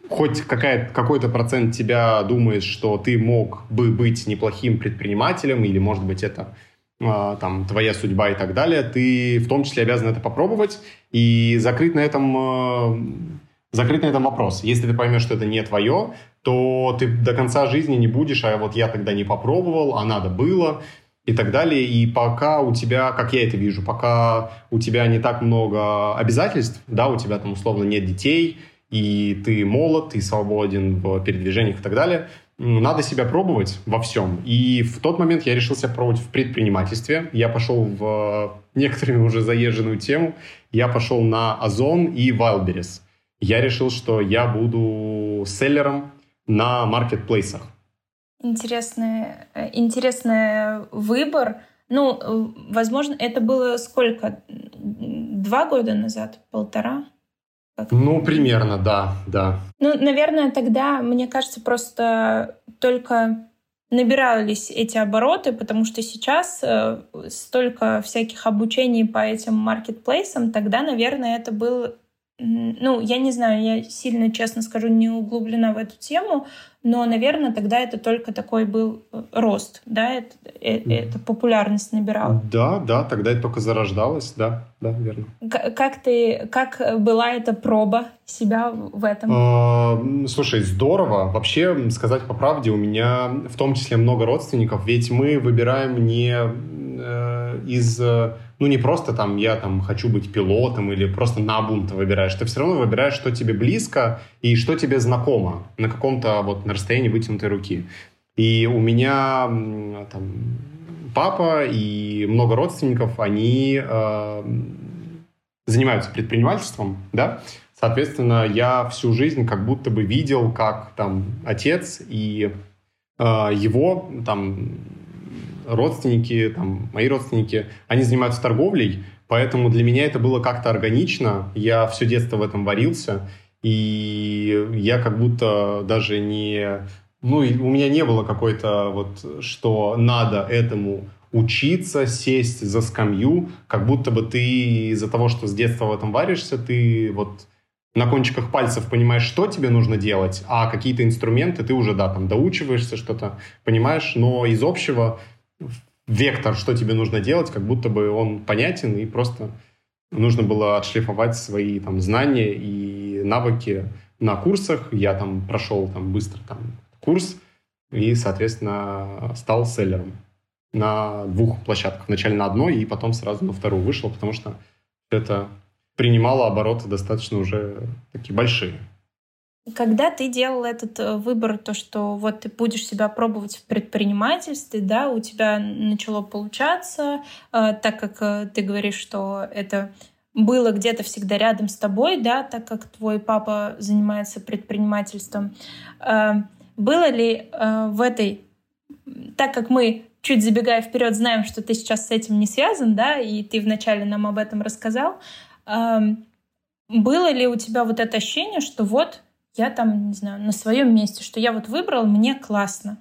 хоть какой-то процент тебя думает, что ты мог бы быть неплохим предпринимателем, или, может быть, это э, там твоя судьба и так далее, ты в том числе обязан это попробовать и закрыть на этом, э, закрыть на этом вопрос. Если ты поймешь, что это не твое, то ты до конца жизни не будешь, а вот я тогда не попробовал, а надо было, и так далее. И пока у тебя, как я это вижу, пока у тебя не так много обязательств, да, у тебя там условно нет детей, и ты молод, ты свободен в передвижениях и так далее, надо себя пробовать во всем. И в тот момент я решил себя пробовать в предпринимательстве. Я пошел в некоторыми уже заезженную тему. Я пошел на Озон и Wildberries. Я решил, что я буду селлером на маркетплейсах. Интересный, э, интересный выбор. Ну, э, возможно, это было сколько? Два года назад? Полтора? Ну, примерно, да, да. Ну, наверное, тогда, мне кажется, просто только набирались эти обороты, потому что сейчас э, столько всяких обучений по этим маркетплейсам, тогда, наверное, это был ну, я не знаю, я сильно, честно скажу, не углублена в эту тему, но, наверное, тогда это только такой был э, рост, да, это, это, это популярность набирала. Да, да, тогда это только зарождалось, да, да, верно. К- как ты, как была эта проба себя в этом? А, слушай, здорово. Вообще, сказать по правде, у меня в том числе много родственников, ведь мы выбираем не э, из ну, не просто там я там хочу быть пилотом или просто на бум ты выбираешь. Ты все равно выбираешь, что тебе близко и что тебе знакомо на каком-то вот на расстоянии вытянутой руки. И у меня там папа и много родственников, они э, занимаются предпринимательством, да, Соответственно, я всю жизнь как будто бы видел, как там отец и э, его там родственники, там, мои родственники, они занимаются торговлей, поэтому для меня это было как-то органично. Я все детство в этом варился, и я как будто даже не... Ну, у меня не было какой-то вот, что надо этому учиться, сесть за скамью, как будто бы ты из-за того, что с детства в этом варишься, ты вот на кончиках пальцев понимаешь, что тебе нужно делать, а какие-то инструменты ты уже, да, там доучиваешься, что-то понимаешь, но из общего вектор, что тебе нужно делать, как будто бы он понятен, и просто нужно было отшлифовать свои там знания и навыки на курсах. Я там прошел там быстро там курс и, соответственно, стал селлером на двух площадках. Вначале на одной, и потом сразу на вторую вышел, потому что это принимало обороты достаточно уже такие большие. Когда ты делал этот э, выбор, то, что вот ты будешь себя пробовать в предпринимательстве, да, у тебя начало получаться, э, так как э, ты говоришь, что это было где-то всегда рядом с тобой, да, так как твой папа занимается предпринимательством. Было ли в этой, так как мы чуть забегая вперед, знаем, что ты сейчас с этим не связан, да, и ты вначале нам об этом рассказал, было ли у тебя вот это ощущение, что вот я там, не знаю, на своем месте, что я вот выбрал, мне классно.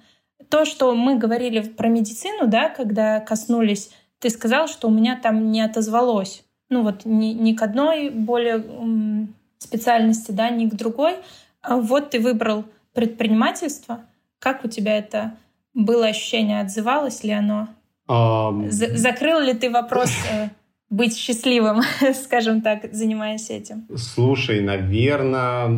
То, что мы говорили про медицину, да, когда коснулись, ты сказал, что у меня там не отозвалось. Ну вот ни, ни к одной более специальности, да, ни к другой. А вот ты выбрал предпринимательство. Как у тебя это было ощущение? Отзывалось ли оно? Um... Закрыл ли ты вопрос э, быть счастливым, *laughs* скажем так, занимаясь этим? Слушай, наверное,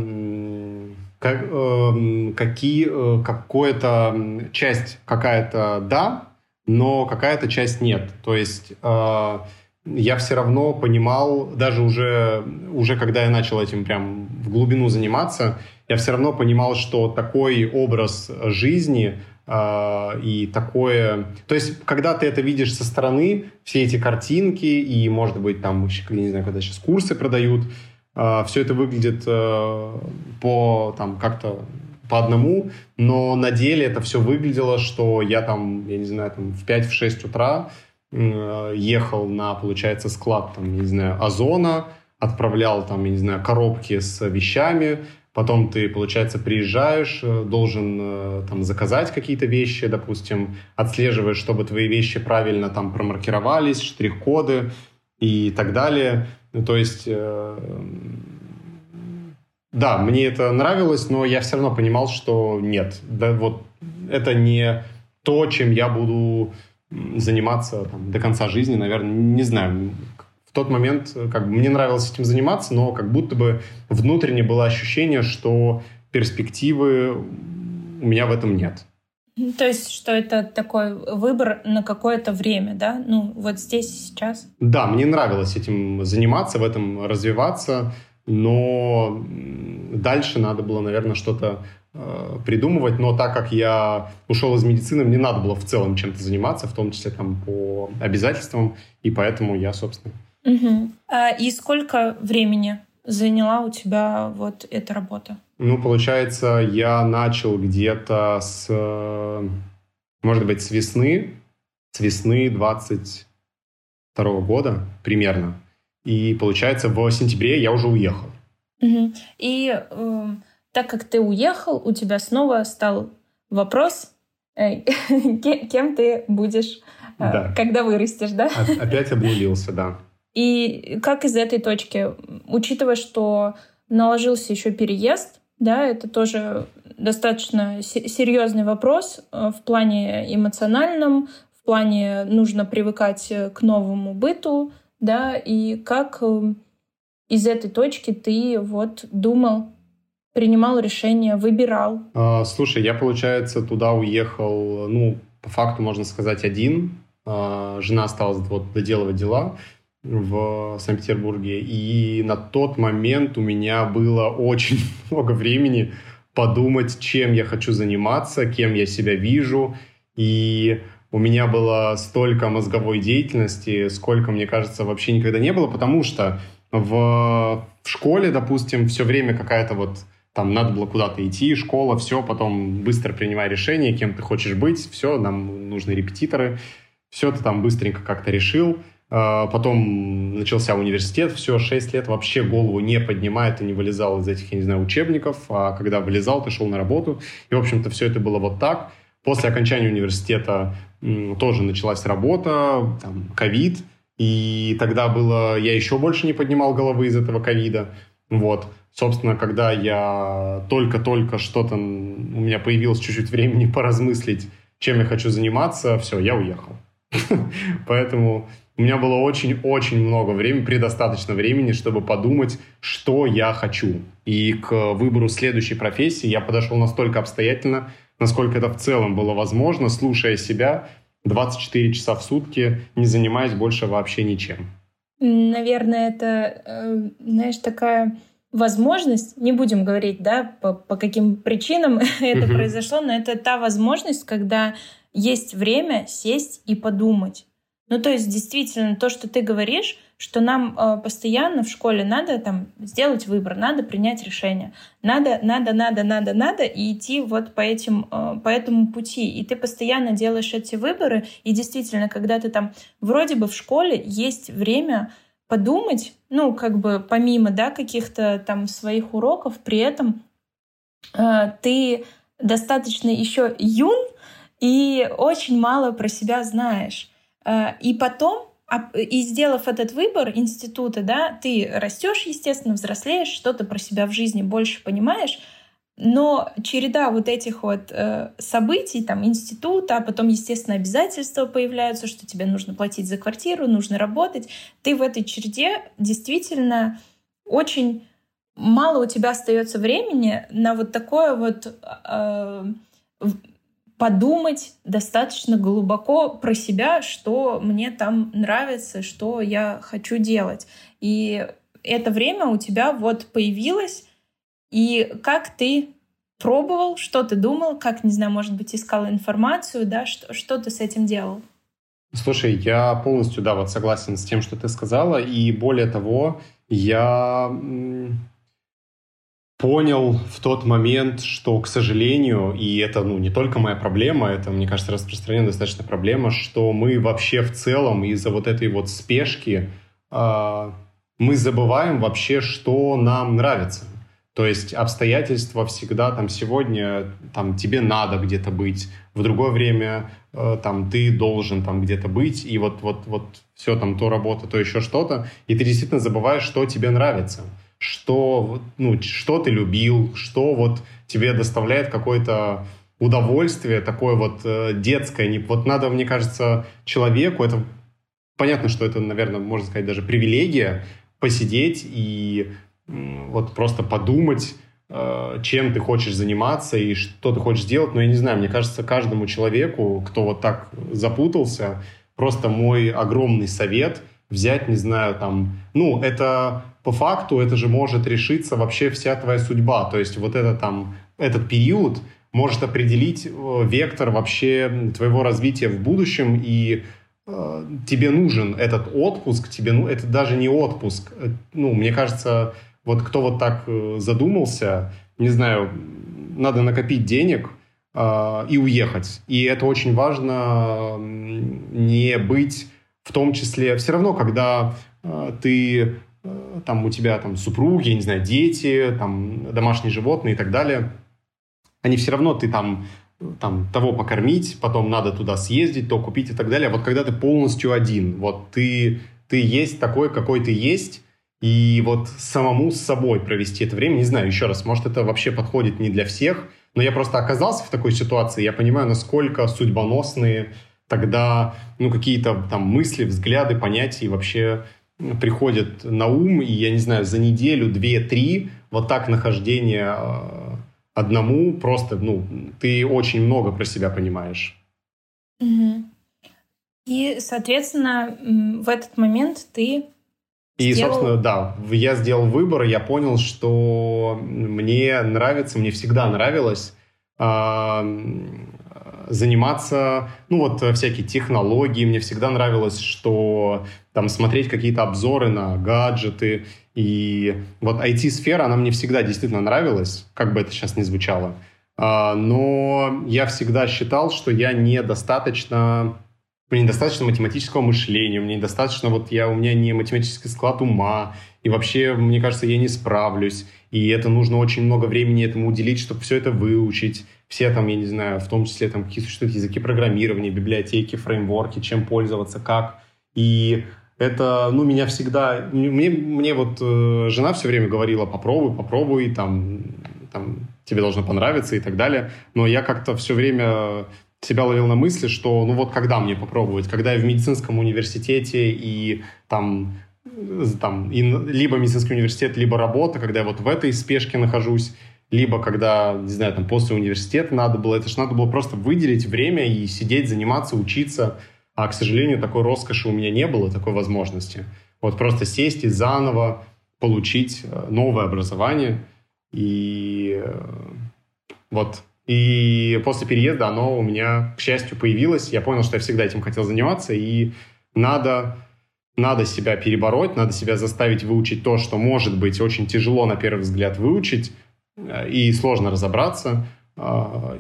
как, э, какие, э, какая-то часть какая-то да, но какая-то часть нет. То есть э, я все равно понимал, даже уже, уже когда я начал этим прям в глубину заниматься, я все равно понимал, что такой образ жизни и такое... То есть, когда ты это видишь со стороны, все эти картинки, и, может быть, там, я не знаю, когда сейчас курсы продают, а, все это выглядит э, по, там, как-то по одному, но на деле это все выглядело, что я там, я не знаю, там в 5-6 утра ехал на, получается, склад, там, не знаю, Озона, отправлял там, я не знаю, коробки с вещами, Потом ты, получается, приезжаешь, э, должен э, там заказать какие-то вещи, допустим, отслеживаешь, чтобы твои вещи правильно там промаркировались, штрих-коды и так далее. Ну, то есть, э, да, мне это нравилось, но я все равно понимал, что нет, да, вот это не то, чем я буду заниматься там, до конца жизни, наверное, не знаю, в тот момент э, как бы мне нравилось этим заниматься, но как будто бы внутренне было ощущение, что перспективы у меня в этом нет. То есть, что это такой выбор на какое-то время, да? Ну, вот здесь и сейчас? Да, мне нравилось этим заниматься, в этом развиваться, но дальше надо было, наверное, что-то э, придумывать. Но так как я ушел из медицины, мне надо было в целом чем-то заниматься, в том числе там по обязательствам, и поэтому я, собственно, Угу. А, и сколько времени заняла у тебя вот эта работа? Ну, получается, я начал где-то с, может быть, с весны, с весны 22 года примерно. И, получается, в сентябре я уже уехал. Угу. И э, так как ты уехал, у тебя снова стал вопрос, э, *laughs* кем ты будешь, э, да. когда вырастешь, да? Опять *laughs* обнулился, да. И как из этой точки, учитывая, что наложился еще переезд, да, это тоже достаточно серьезный вопрос э, в плане эмоциональном, в плане нужно привыкать к новому быту, да, и как э, из этой точки ты вот думал, принимал решение, выбирал? А, слушай, я, получается, туда уехал, ну, по факту, можно сказать, один. А, жена осталась вот доделывать дела в Санкт-Петербурге. И на тот момент у меня было очень *laughs* много времени подумать, чем я хочу заниматься, кем я себя вижу. И у меня было столько мозговой деятельности, сколько, мне кажется, вообще никогда не было, потому что в, в школе, допустим, все время какая-то вот там надо было куда-то идти, школа, все, потом быстро принимай решение, кем ты хочешь быть, все, нам нужны репетиторы, все ты там быстренько как-то решил. А, потом начался университет, все, 6 лет вообще голову не поднимает и не вылезал из этих, я не знаю, учебников. А когда вылезал, ты шел на работу. И, в общем-то, все это было вот так. После окончания университета тоже началась работа, ковид. И тогда было, я еще больше не поднимал головы из этого ковида. Вот. Собственно, когда я только-только что-то, у меня появилось чуть-чуть времени *laughs* поразмыслить, чем я хочу заниматься, все, я уехал. *laughs* Поэтому у меня было очень-очень много времени, предостаточно времени, чтобы подумать, что я хочу. И к выбору следующей профессии я подошел настолько обстоятельно, насколько это в целом было возможно, слушая себя 24 часа в сутки, не занимаясь больше вообще ничем. Наверное, это, э, знаешь, такая возможность, не будем говорить, да, по, по каким причинам *laughs* это произошло, но это та возможность, когда есть время сесть и подумать. Ну, то есть, действительно, то, что ты говоришь, что нам э, постоянно в школе надо там сделать выбор, надо принять решение, надо, надо, надо, надо, надо и идти вот по этим, э, по этому пути. И ты постоянно делаешь эти выборы, и действительно, когда ты там вроде бы в школе есть время подумать, ну, как бы помимо, да, каких-то там своих уроков, при этом э, ты достаточно еще юн и очень мало про себя знаешь. Э, и потом, и сделав этот выбор института, да, ты растешь, естественно, взрослеешь, что-то про себя в жизни больше понимаешь, но череда вот этих вот э, событий, там, института, а потом, естественно, обязательства появляются, что тебе нужно платить за квартиру, нужно работать. Ты в этой череде действительно очень мало у тебя остается времени на вот такое вот э, подумать достаточно глубоко про себя, что мне там нравится, что я хочу делать. И это время у тебя вот появилось, и как ты пробовал, что ты думал, как, не знаю, может быть, искал информацию, да, что, что ты с этим делал? Слушай, я полностью, да, вот согласен с тем, что ты сказала, и более того, я понял в тот момент, что, к сожалению, и это, ну, не только моя проблема, это, мне кажется, распространенная достаточно проблема, что мы вообще в целом из-за вот этой вот спешки э, мы забываем вообще, что нам нравится. То есть обстоятельства всегда там сегодня там тебе надо где-то быть, в другое время э, там ты должен там где-то быть, и вот вот вот все там то работа, то еще что-то, и ты действительно забываешь, что тебе нравится, что ну что ты любил, что вот тебе доставляет какое-то удовольствие такое вот э, детское. Вот надо, мне кажется, человеку это понятно, что это, наверное, можно сказать даже привилегия посидеть и вот просто подумать, э, чем ты хочешь заниматься и что ты хочешь сделать. Но я не знаю, мне кажется, каждому человеку, кто вот так запутался, просто мой огромный совет взять, не знаю, там, ну, это по факту, это же может решиться вообще вся твоя судьба. То есть вот это там, этот период может определить э, вектор вообще твоего развития в будущем и э, тебе нужен этот отпуск, тебе ну это даже не отпуск, э, ну мне кажется вот кто вот так э, задумался, не знаю, надо накопить денег и уехать. И это очень важно не быть в том числе... Все равно, когда э, ты э, там у тебя там супруги, я не знаю, дети, там домашние животные и так далее, они все равно ты там там того покормить, потом надо туда съездить, то купить и так далее. Вот когда ты полностью один, вот ты ты есть такой, какой ты есть, и вот самому с собой провести это время, не знаю, еще раз, может, это вообще подходит не для всех, но я просто оказался в такой ситуации, я понимаю, насколько судьбоносные тогда, ну, какие-то там мысли, взгляды, понятия вообще приходят на ум, и я не знаю, за неделю, две, три, вот так нахождение э, одному, просто, ну, ты очень много про себя понимаешь. Угу. И, соответственно, в этот момент ты и, сделал... собственно, да, я сделал выбор, я понял, что мне нравится, мне всегда нравилось э, заниматься, ну вот всякие технологии, мне всегда нравилось, что там смотреть какие-то обзоры на гаджеты, и вот IT-сфера, она мне всегда действительно нравилась, как бы это сейчас ни звучало, э, но я всегда считал, что я недостаточно мне недостаточно математического мышления, мне недостаточно, вот я, у меня не математический склад ума, и вообще, мне кажется, я не справлюсь, и это нужно очень много времени этому уделить, чтобы все это выучить, все там, я не знаю, в том числе там какие существуют языки программирования, библиотеки, фреймворки, чем пользоваться, как, и это, ну, меня всегда, мне, мне вот э, жена все время говорила, попробуй, попробуй, там, там, тебе должно понравиться и так далее, но я как-то все время себя ловил на мысли, что ну вот когда мне попробовать, когда я в медицинском университете и там, там и либо медицинский университет, либо работа, когда я вот в этой спешке нахожусь, либо когда, не знаю, там после университета надо было, это же надо было просто выделить время и сидеть, заниматься, учиться. А, к сожалению, такой роскоши у меня не было, такой возможности. Вот просто сесть и заново получить э, новое образование. И э, вот. И после переезда оно у меня, к счастью, появилось. Я понял, что я всегда этим хотел заниматься, и надо, надо себя перебороть, надо себя заставить выучить то, что, может быть, очень тяжело на первый взгляд выучить, и сложно разобраться.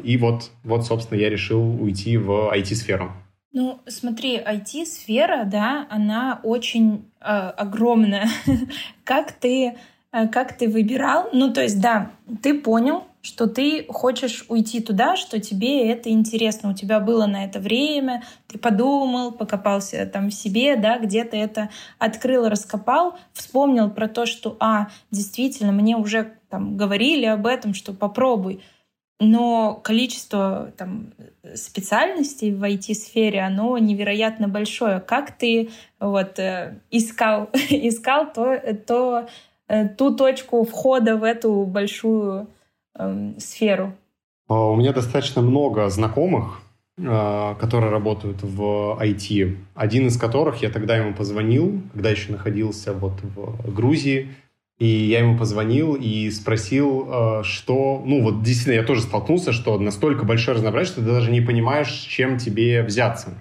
И вот, вот собственно, я решил уйти в IT-сферу. Ну, смотри, IT-сфера, да, она очень э, огромная. *laughs* как ты, э, как ты выбирал? Ну, то есть, да, ты понял, что ты хочешь уйти туда, что тебе это интересно, у тебя было на это время, ты подумал, покопался там в себе, да, где-то это открыл, раскопал, вспомнил про то, что, а, действительно, мне уже там говорили об этом, что попробуй но количество там, специальностей в IT-сфере, оно невероятно большое. Как ты вот, э, искал, *laughs* искал то, то, э, ту точку входа в эту большую э, сферу? А, у меня достаточно много знакомых, э, которые работают в IT. Один из которых, я тогда ему позвонил, когда еще находился вот в Грузии, и я ему позвонил и спросил, э, что... Ну, вот действительно, я тоже столкнулся, что настолько большое разнообразие, что ты даже не понимаешь, чем тебе взяться.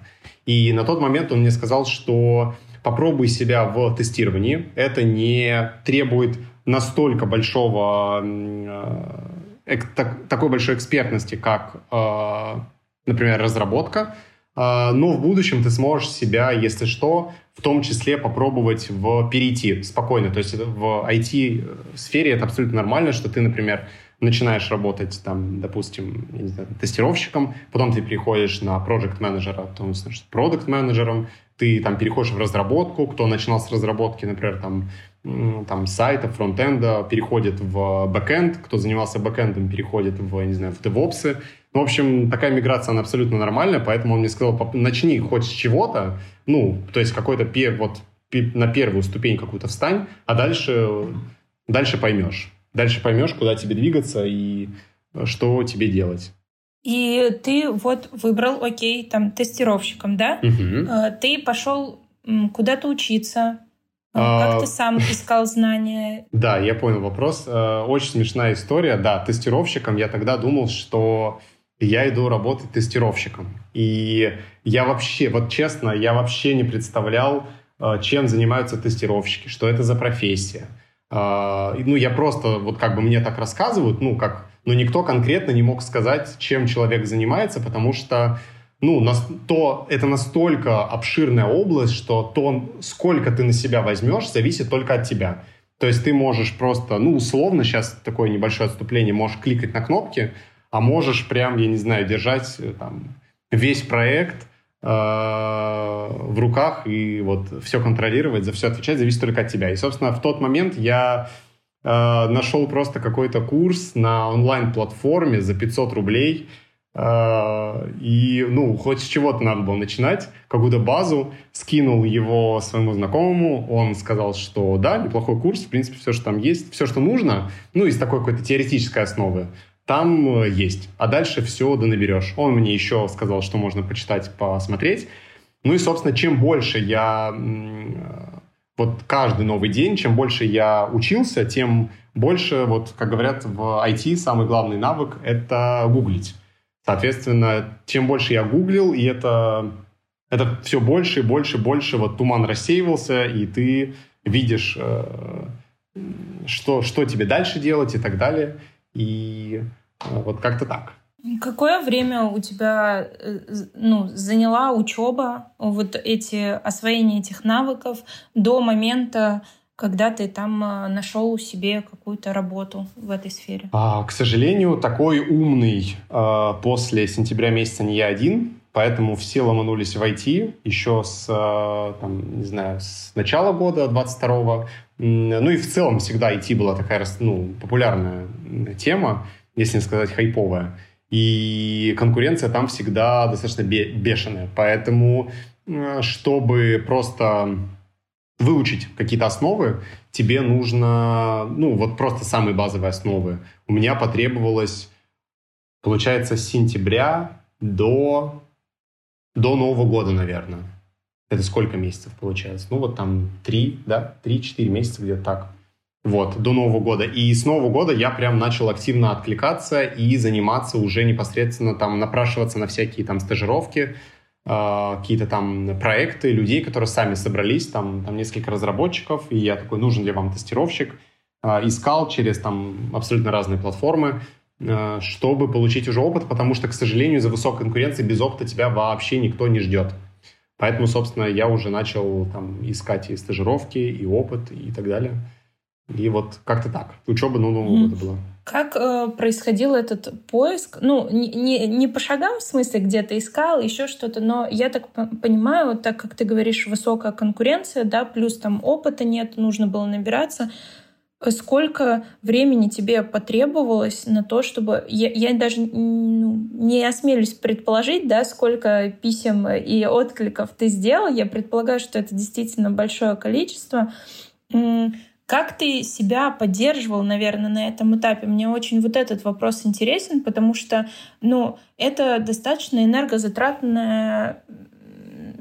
И на тот момент он мне сказал, что попробуй себя в тестировании. Это не требует настолько большого, э, такой большой экспертности, как, э, например, разработка, но в будущем ты сможешь себя, если что, в том числе попробовать в, перейти спокойно. То есть в IT-сфере это абсолютно нормально, что ты, например, начинаешь работать, там, допустим, знаю, тестировщиком, потом ты переходишь на проект менеджера потом становишься продукт менеджером ты там переходишь в разработку, кто начинал с разработки, например, там, там сайта, фронтенда, переходит в бэкенд, кто занимался бэкендом, переходит в, не знаю, в DevOps, в общем, такая миграция, она абсолютно нормальная, поэтому он мне сказал, начни хоть с чего-то, ну, то есть какой-то пер, вот, на первую ступень какую-то встань, а дальше, дальше поймешь. Дальше поймешь, куда тебе двигаться и что тебе делать. И ты вот выбрал, окей, там, тестировщиком, да? Угу. Ты пошел куда-то учиться, а, как ты сам *laughs* искал знания? Да, я понял вопрос. Э, очень смешная история. Да, тестировщиком я тогда думал, что я иду работать тестировщиком. И я вообще, вот честно, я вообще не представлял, э, чем занимаются тестировщики, что это за профессия. Э, ну, я просто, вот как бы мне так рассказывают, ну, как, но никто конкретно не мог сказать, чем человек занимается, потому что, ну, нас, то, это настолько обширная область, что то, сколько ты на себя возьмешь, зависит только от тебя. То есть ты можешь просто, ну, условно, сейчас такое небольшое отступление, можешь кликать на кнопки, а можешь прям, я не знаю, держать э, там весь проект э, в руках и вот все контролировать, за все отвечать, зависит только от тебя. И, собственно, в тот момент я э, нашел просто какой-то курс на онлайн-платформе за 500 рублей, Uh, и, ну, хоть с чего-то надо было начинать, какую-то базу, скинул его своему знакомому, он сказал, что да, неплохой курс, в принципе, все, что там есть, все, что нужно, ну, из такой какой-то теоретической основы там э, есть. А дальше все да наберешь. Он мне еще сказал, что можно почитать, посмотреть. Ну и, собственно, чем больше я... Э, вот каждый новый день, чем больше я учился, тем больше, вот, как говорят в IT, самый главный навык — это гуглить. Соответственно, чем больше я гуглил, и это, это все больше и больше и больше вот туман рассеивался, и ты видишь, э, что, что тебе дальше делать и так далее. И вот как-то так. Какое время у тебя э, ну, заняла учеба, вот эти освоение этих навыков до момента, когда ты там э, нашел себе какую-то работу в этой сфере? А, к сожалению, такой умный э, после сентября месяца не я один, поэтому все ломанулись в IT еще с, э, там, не знаю, с начала года 22-го. Ну и в целом всегда IT была такая ну, популярная тема если не сказать хайповая. И конкуренция там всегда достаточно бешеная. Поэтому, э, чтобы просто выучить какие-то основы, тебе нужно, ну, вот просто самые базовые основы. У меня потребовалось, получается, с сентября до, до Нового года, наверное. Это сколько месяцев получается? Ну, вот там три, да, три-четыре месяца где-то так. Вот, до Нового года. И с Нового года я прям начал активно откликаться и заниматься уже непосредственно там, напрашиваться на всякие там стажировки, э, какие-то там проекты людей, которые сами собрались, там, там несколько разработчиков, и я такой, нужен ли вам тестировщик? Э, искал через там абсолютно разные платформы, э, чтобы получить уже опыт, потому что, к сожалению, из-за высокой конкуренции без опыта тебя вообще никто не ждет. Поэтому, собственно, я уже начал там искать и стажировки, и опыт, и так далее. И вот как-то так. Учеба Нового mm. года была. Как э, происходил этот поиск? Ну, не, не, не по шагам, в смысле, где ты искал, еще что-то, но я так понимаю, так как ты говоришь, высокая конкуренция, да, плюс там опыта нет, нужно было набираться. Сколько времени тебе потребовалось на то, чтобы... Я, я даже ну, не осмелюсь предположить, да, сколько писем и откликов ты сделал. Я предполагаю, что это действительно большое количество. Как ты себя поддерживал, наверное, на этом этапе? Мне очень вот этот вопрос интересен, потому что, ну, это достаточно энергозатратная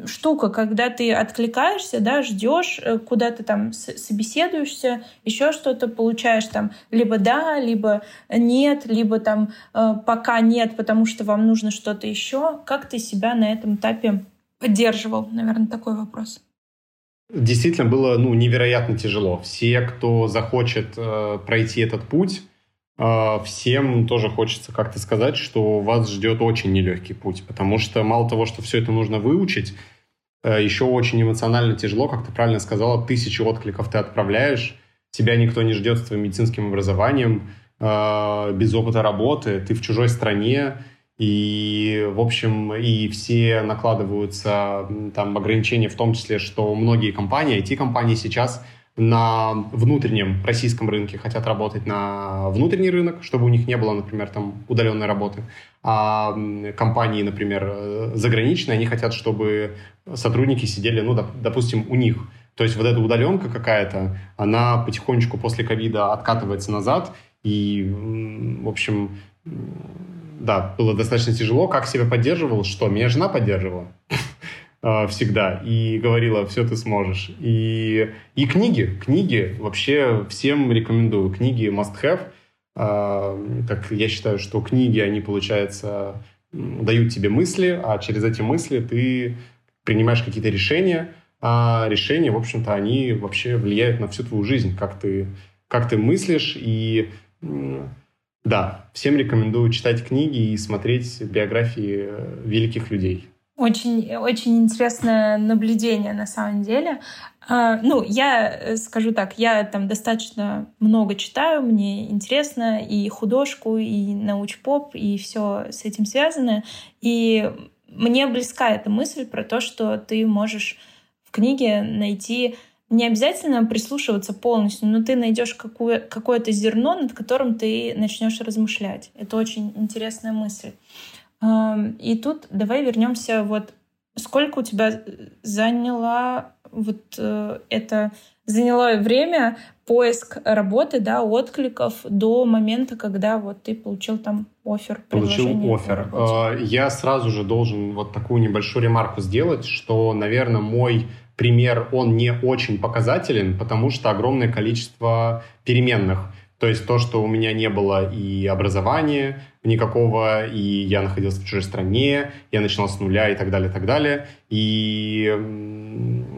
штука, когда ты откликаешься, да, ждешь, э, куда ты там собеседуешься, еще что-то получаешь там либо да, либо нет, либо там э, пока нет, потому что вам нужно что-то еще. Как ты себя на этом этапе поддерживал? Наверное, такой вопрос. Действительно было ну, невероятно тяжело. Все, кто захочет э, пройти этот путь, э, всем тоже хочется как-то сказать, что вас ждет очень нелегкий путь, потому что мало того, что все это нужно выучить, э, еще очень эмоционально тяжело, как ты правильно сказала, тысячи откликов ты отправляешь, тебя никто не ждет с твоим медицинским образованием, э, без опыта работы, ты в чужой стране, и, в общем, и все накладываются там ограничения, в том числе, что многие компании, IT-компании сейчас на внутреннем российском рынке хотят работать на внутренний рынок, чтобы у них не было, например, там удаленной работы. А компании, например, заграничные, они хотят, чтобы сотрудники сидели, ну, допустим, у них. То есть вот эта удаленка какая-то, она потихонечку после ковида откатывается назад, и, в общем, да, было достаточно тяжело. Как себя поддерживал? Что? Меня жена поддерживала а, *laughs* всегда и говорила, все ты сможешь. И, и книги, книги вообще всем рекомендую. Книги must have. Так я считаю, что книги, они, получается, дают тебе мысли, а через эти мысли ты принимаешь какие-то решения, а решения, в общем-то, они вообще влияют на всю твою жизнь, как ты, как ты мыслишь, и да, всем рекомендую читать книги и смотреть биографии э, великих людей. Очень, очень интересное наблюдение на самом деле. А, ну, я э, скажу так, я там достаточно много читаю, мне интересно и художку, и научпоп, и все с этим связано. И мне близка эта мысль про то, что ты можешь в книге найти не обязательно прислушиваться полностью, но ты найдешь какое- какое-то зерно, над которым ты начнешь размышлять. Это очень интересная мысль. И тут давай вернемся вот сколько у тебя заняло вот э, это заняло время поиск работы, да, откликов до момента, когда вот ты получил там офер. Получил офер. Э, я сразу же должен вот такую небольшую ремарку сделать, что, наверное, мой пример, он не очень показателен, потому что огромное количество переменных. То есть то, что у меня не было и образования никакого, и я находился в чужой стране, я начинал с нуля и так далее, и так далее. И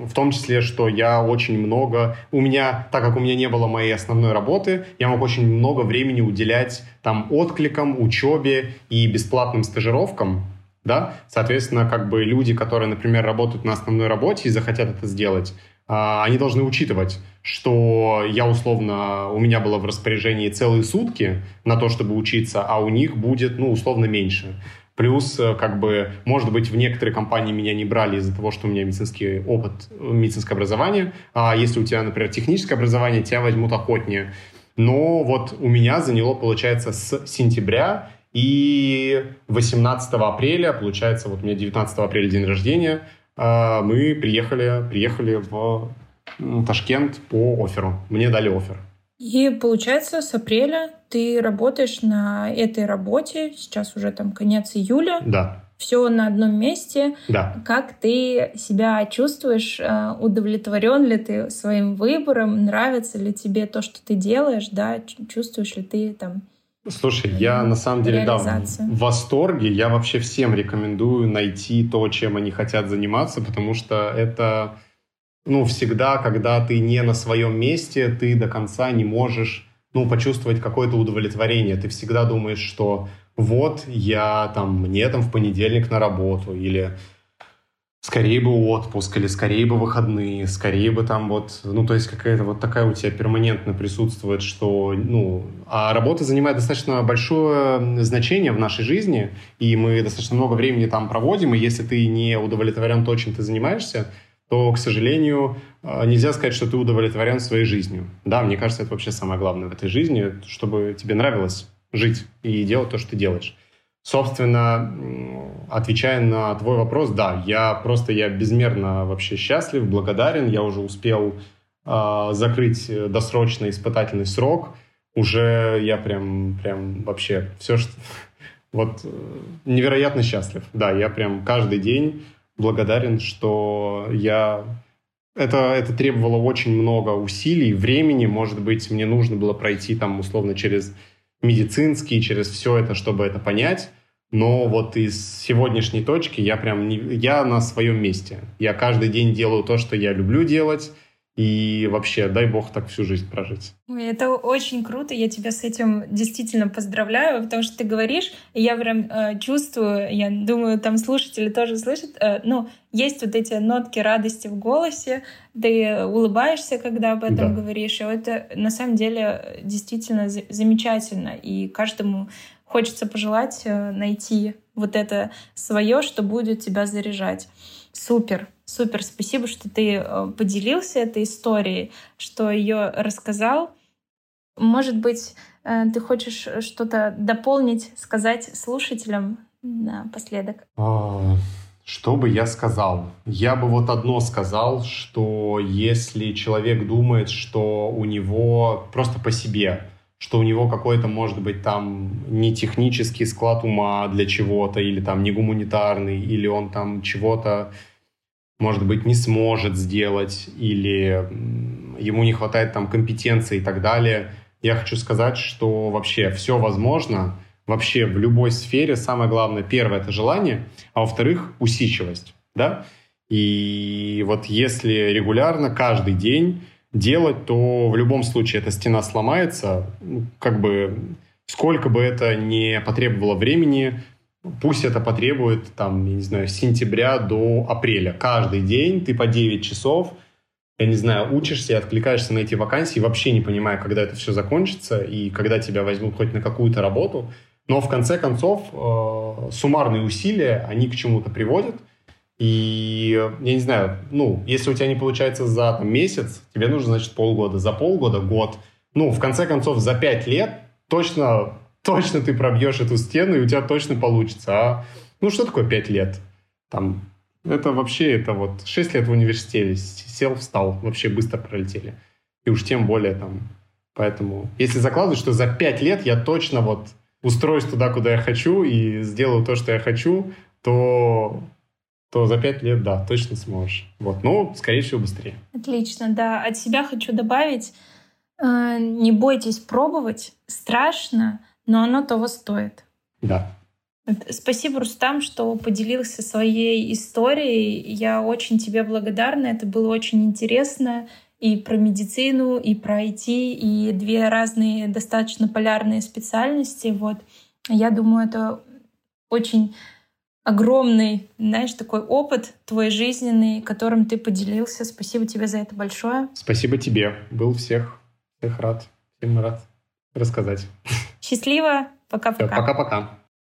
в том числе, что я очень много... У меня, так как у меня не было моей основной работы, я мог очень много времени уделять там откликам, учебе и бесплатным стажировкам, да, соответственно, как бы люди, которые, например, работают на основной работе и захотят это сделать, а, они должны учитывать, что я условно, у меня было в распоряжении целые сутки на то, чтобы учиться, а у них будет, ну, условно меньше. Плюс, э, как бы, может быть, в некоторые компании меня не брали из-за того, что у меня медицинский опыт, медицинское образование. А если у тебя, например, техническое образование, тебя возьмут охотнее. Но вот у меня заняло, получается, с сентября и 18 апреля, получается, вот у меня 19 апреля день рождения, а, мы приехали, приехали в Ташкент по оферу. Мне дали офер. И получается, с апреля ты работаешь на этой работе, сейчас уже там конец июля. Да. все на одном месте. Да. Как ты себя чувствуешь? Э, удовлетворен ли ты своим выбором? Нравится ли тебе то, что ты делаешь? Да, чувствуешь ли ты там Слушай, я на самом деле да, в восторге. Я вообще всем рекомендую найти то, чем они хотят заниматься, потому что это, ну, всегда, когда ты не на своем месте, ты до конца не можешь, ну, почувствовать какое-то удовлетворение. Ты всегда думаешь, что вот я там, мне там в понедельник на работу, или скорее бы отпуск, или скорее бы выходные, скорее бы там вот, ну, то есть какая-то вот такая у тебя перманентно присутствует, что, ну, а работа занимает достаточно большое значение в нашей жизни, и мы достаточно много времени там проводим, и если ты не удовлетворен то, чем ты занимаешься, то, к сожалению, э, нельзя сказать, что ты удовлетворен своей жизнью. Да, мне кажется, это вообще самое главное в этой жизни, чтобы тебе нравилось жить и делать то, что ты делаешь. Собственно, отвечая на твой вопрос, да, я просто я безмерно вообще счастлив, благодарен. Я уже успел э, закрыть досрочный испытательный срок. Уже я прям, прям вообще все, что... *laughs* Вот невероятно счастлив. Да, я прям каждый день благодарен, что я... Это, это требовало очень много усилий, времени. Может быть, мне нужно было пройти там условно через медицинский, через все это, чтобы это понять. Но вот из сегодняшней точки я прям не, я на своем месте. Я каждый день делаю то, что я люблю делать. И вообще, дай бог так всю жизнь прожить. Ой, это очень круто, я тебя с этим действительно поздравляю, потому что ты говоришь, и я прям э, чувствую, я думаю, там слушатели тоже слышат, э, ну, есть вот эти нотки радости в голосе, ты улыбаешься, когда об этом да. говоришь, и это на самом деле действительно замечательно, и каждому хочется пожелать э, найти вот это свое, что будет тебя заряжать. Супер, супер, спасибо, что ты э, поделился этой историей, что ее рассказал. Может быть, э, ты хочешь что-то дополнить, сказать слушателям напоследок? А, что бы я сказал? Я бы вот одно сказал, что если человек думает, что у него просто по себе, что у него какой-то, может быть, там не технический склад ума для чего-то, или там не гуманитарный, или он там чего-то может быть, не сможет сделать или ему не хватает там компетенции и так далее. Я хочу сказать, что вообще все возможно, вообще в любой сфере. Самое главное, первое — это желание, а во-вторых, усидчивость, да? И вот если регулярно, каждый день делать, то в любом случае эта стена сломается, как бы сколько бы это не потребовало времени, Пусть это потребует, там, я не знаю, с сентября до апреля. Каждый день ты по 9 часов, я не знаю, учишься и откликаешься на эти вакансии, вообще не понимая, когда это все закончится и когда тебя возьмут хоть на какую-то работу. Но в конце концов э, суммарные усилия, они к чему-то приводят. И я не знаю, ну, если у тебя не получается за там, месяц, тебе нужно, значит, полгода. За полгода, год. Ну, в конце концов, за пять лет точно точно ты пробьешь эту стену, и у тебя точно получится. А ну что такое 5 лет? Там, это вообще, это вот 6 лет в университете, сел, встал, вообще быстро пролетели. И уж тем более там, поэтому, если закладывать, что за 5 лет я точно вот устроюсь туда, куда я хочу, и сделаю то, что я хочу, то то за пять лет, да, точно сможешь. Вот, ну, скорее всего, быстрее. Отлично, да. От себя хочу добавить, э, не бойтесь пробовать. Страшно, но оно того стоит. Да. Спасибо, Рустам, что поделился своей историей. Я очень тебе благодарна. Это было очень интересно и про медицину, и про IT, и две разные достаточно полярные специальности. Вот. Я думаю, это очень огромный, знаешь, такой опыт твой жизненный, которым ты поделился. Спасибо тебе за это большое. Спасибо тебе. Был всех, всех рад. Всем рад рассказать. Счастливо. Пока-пока. Пока-пока.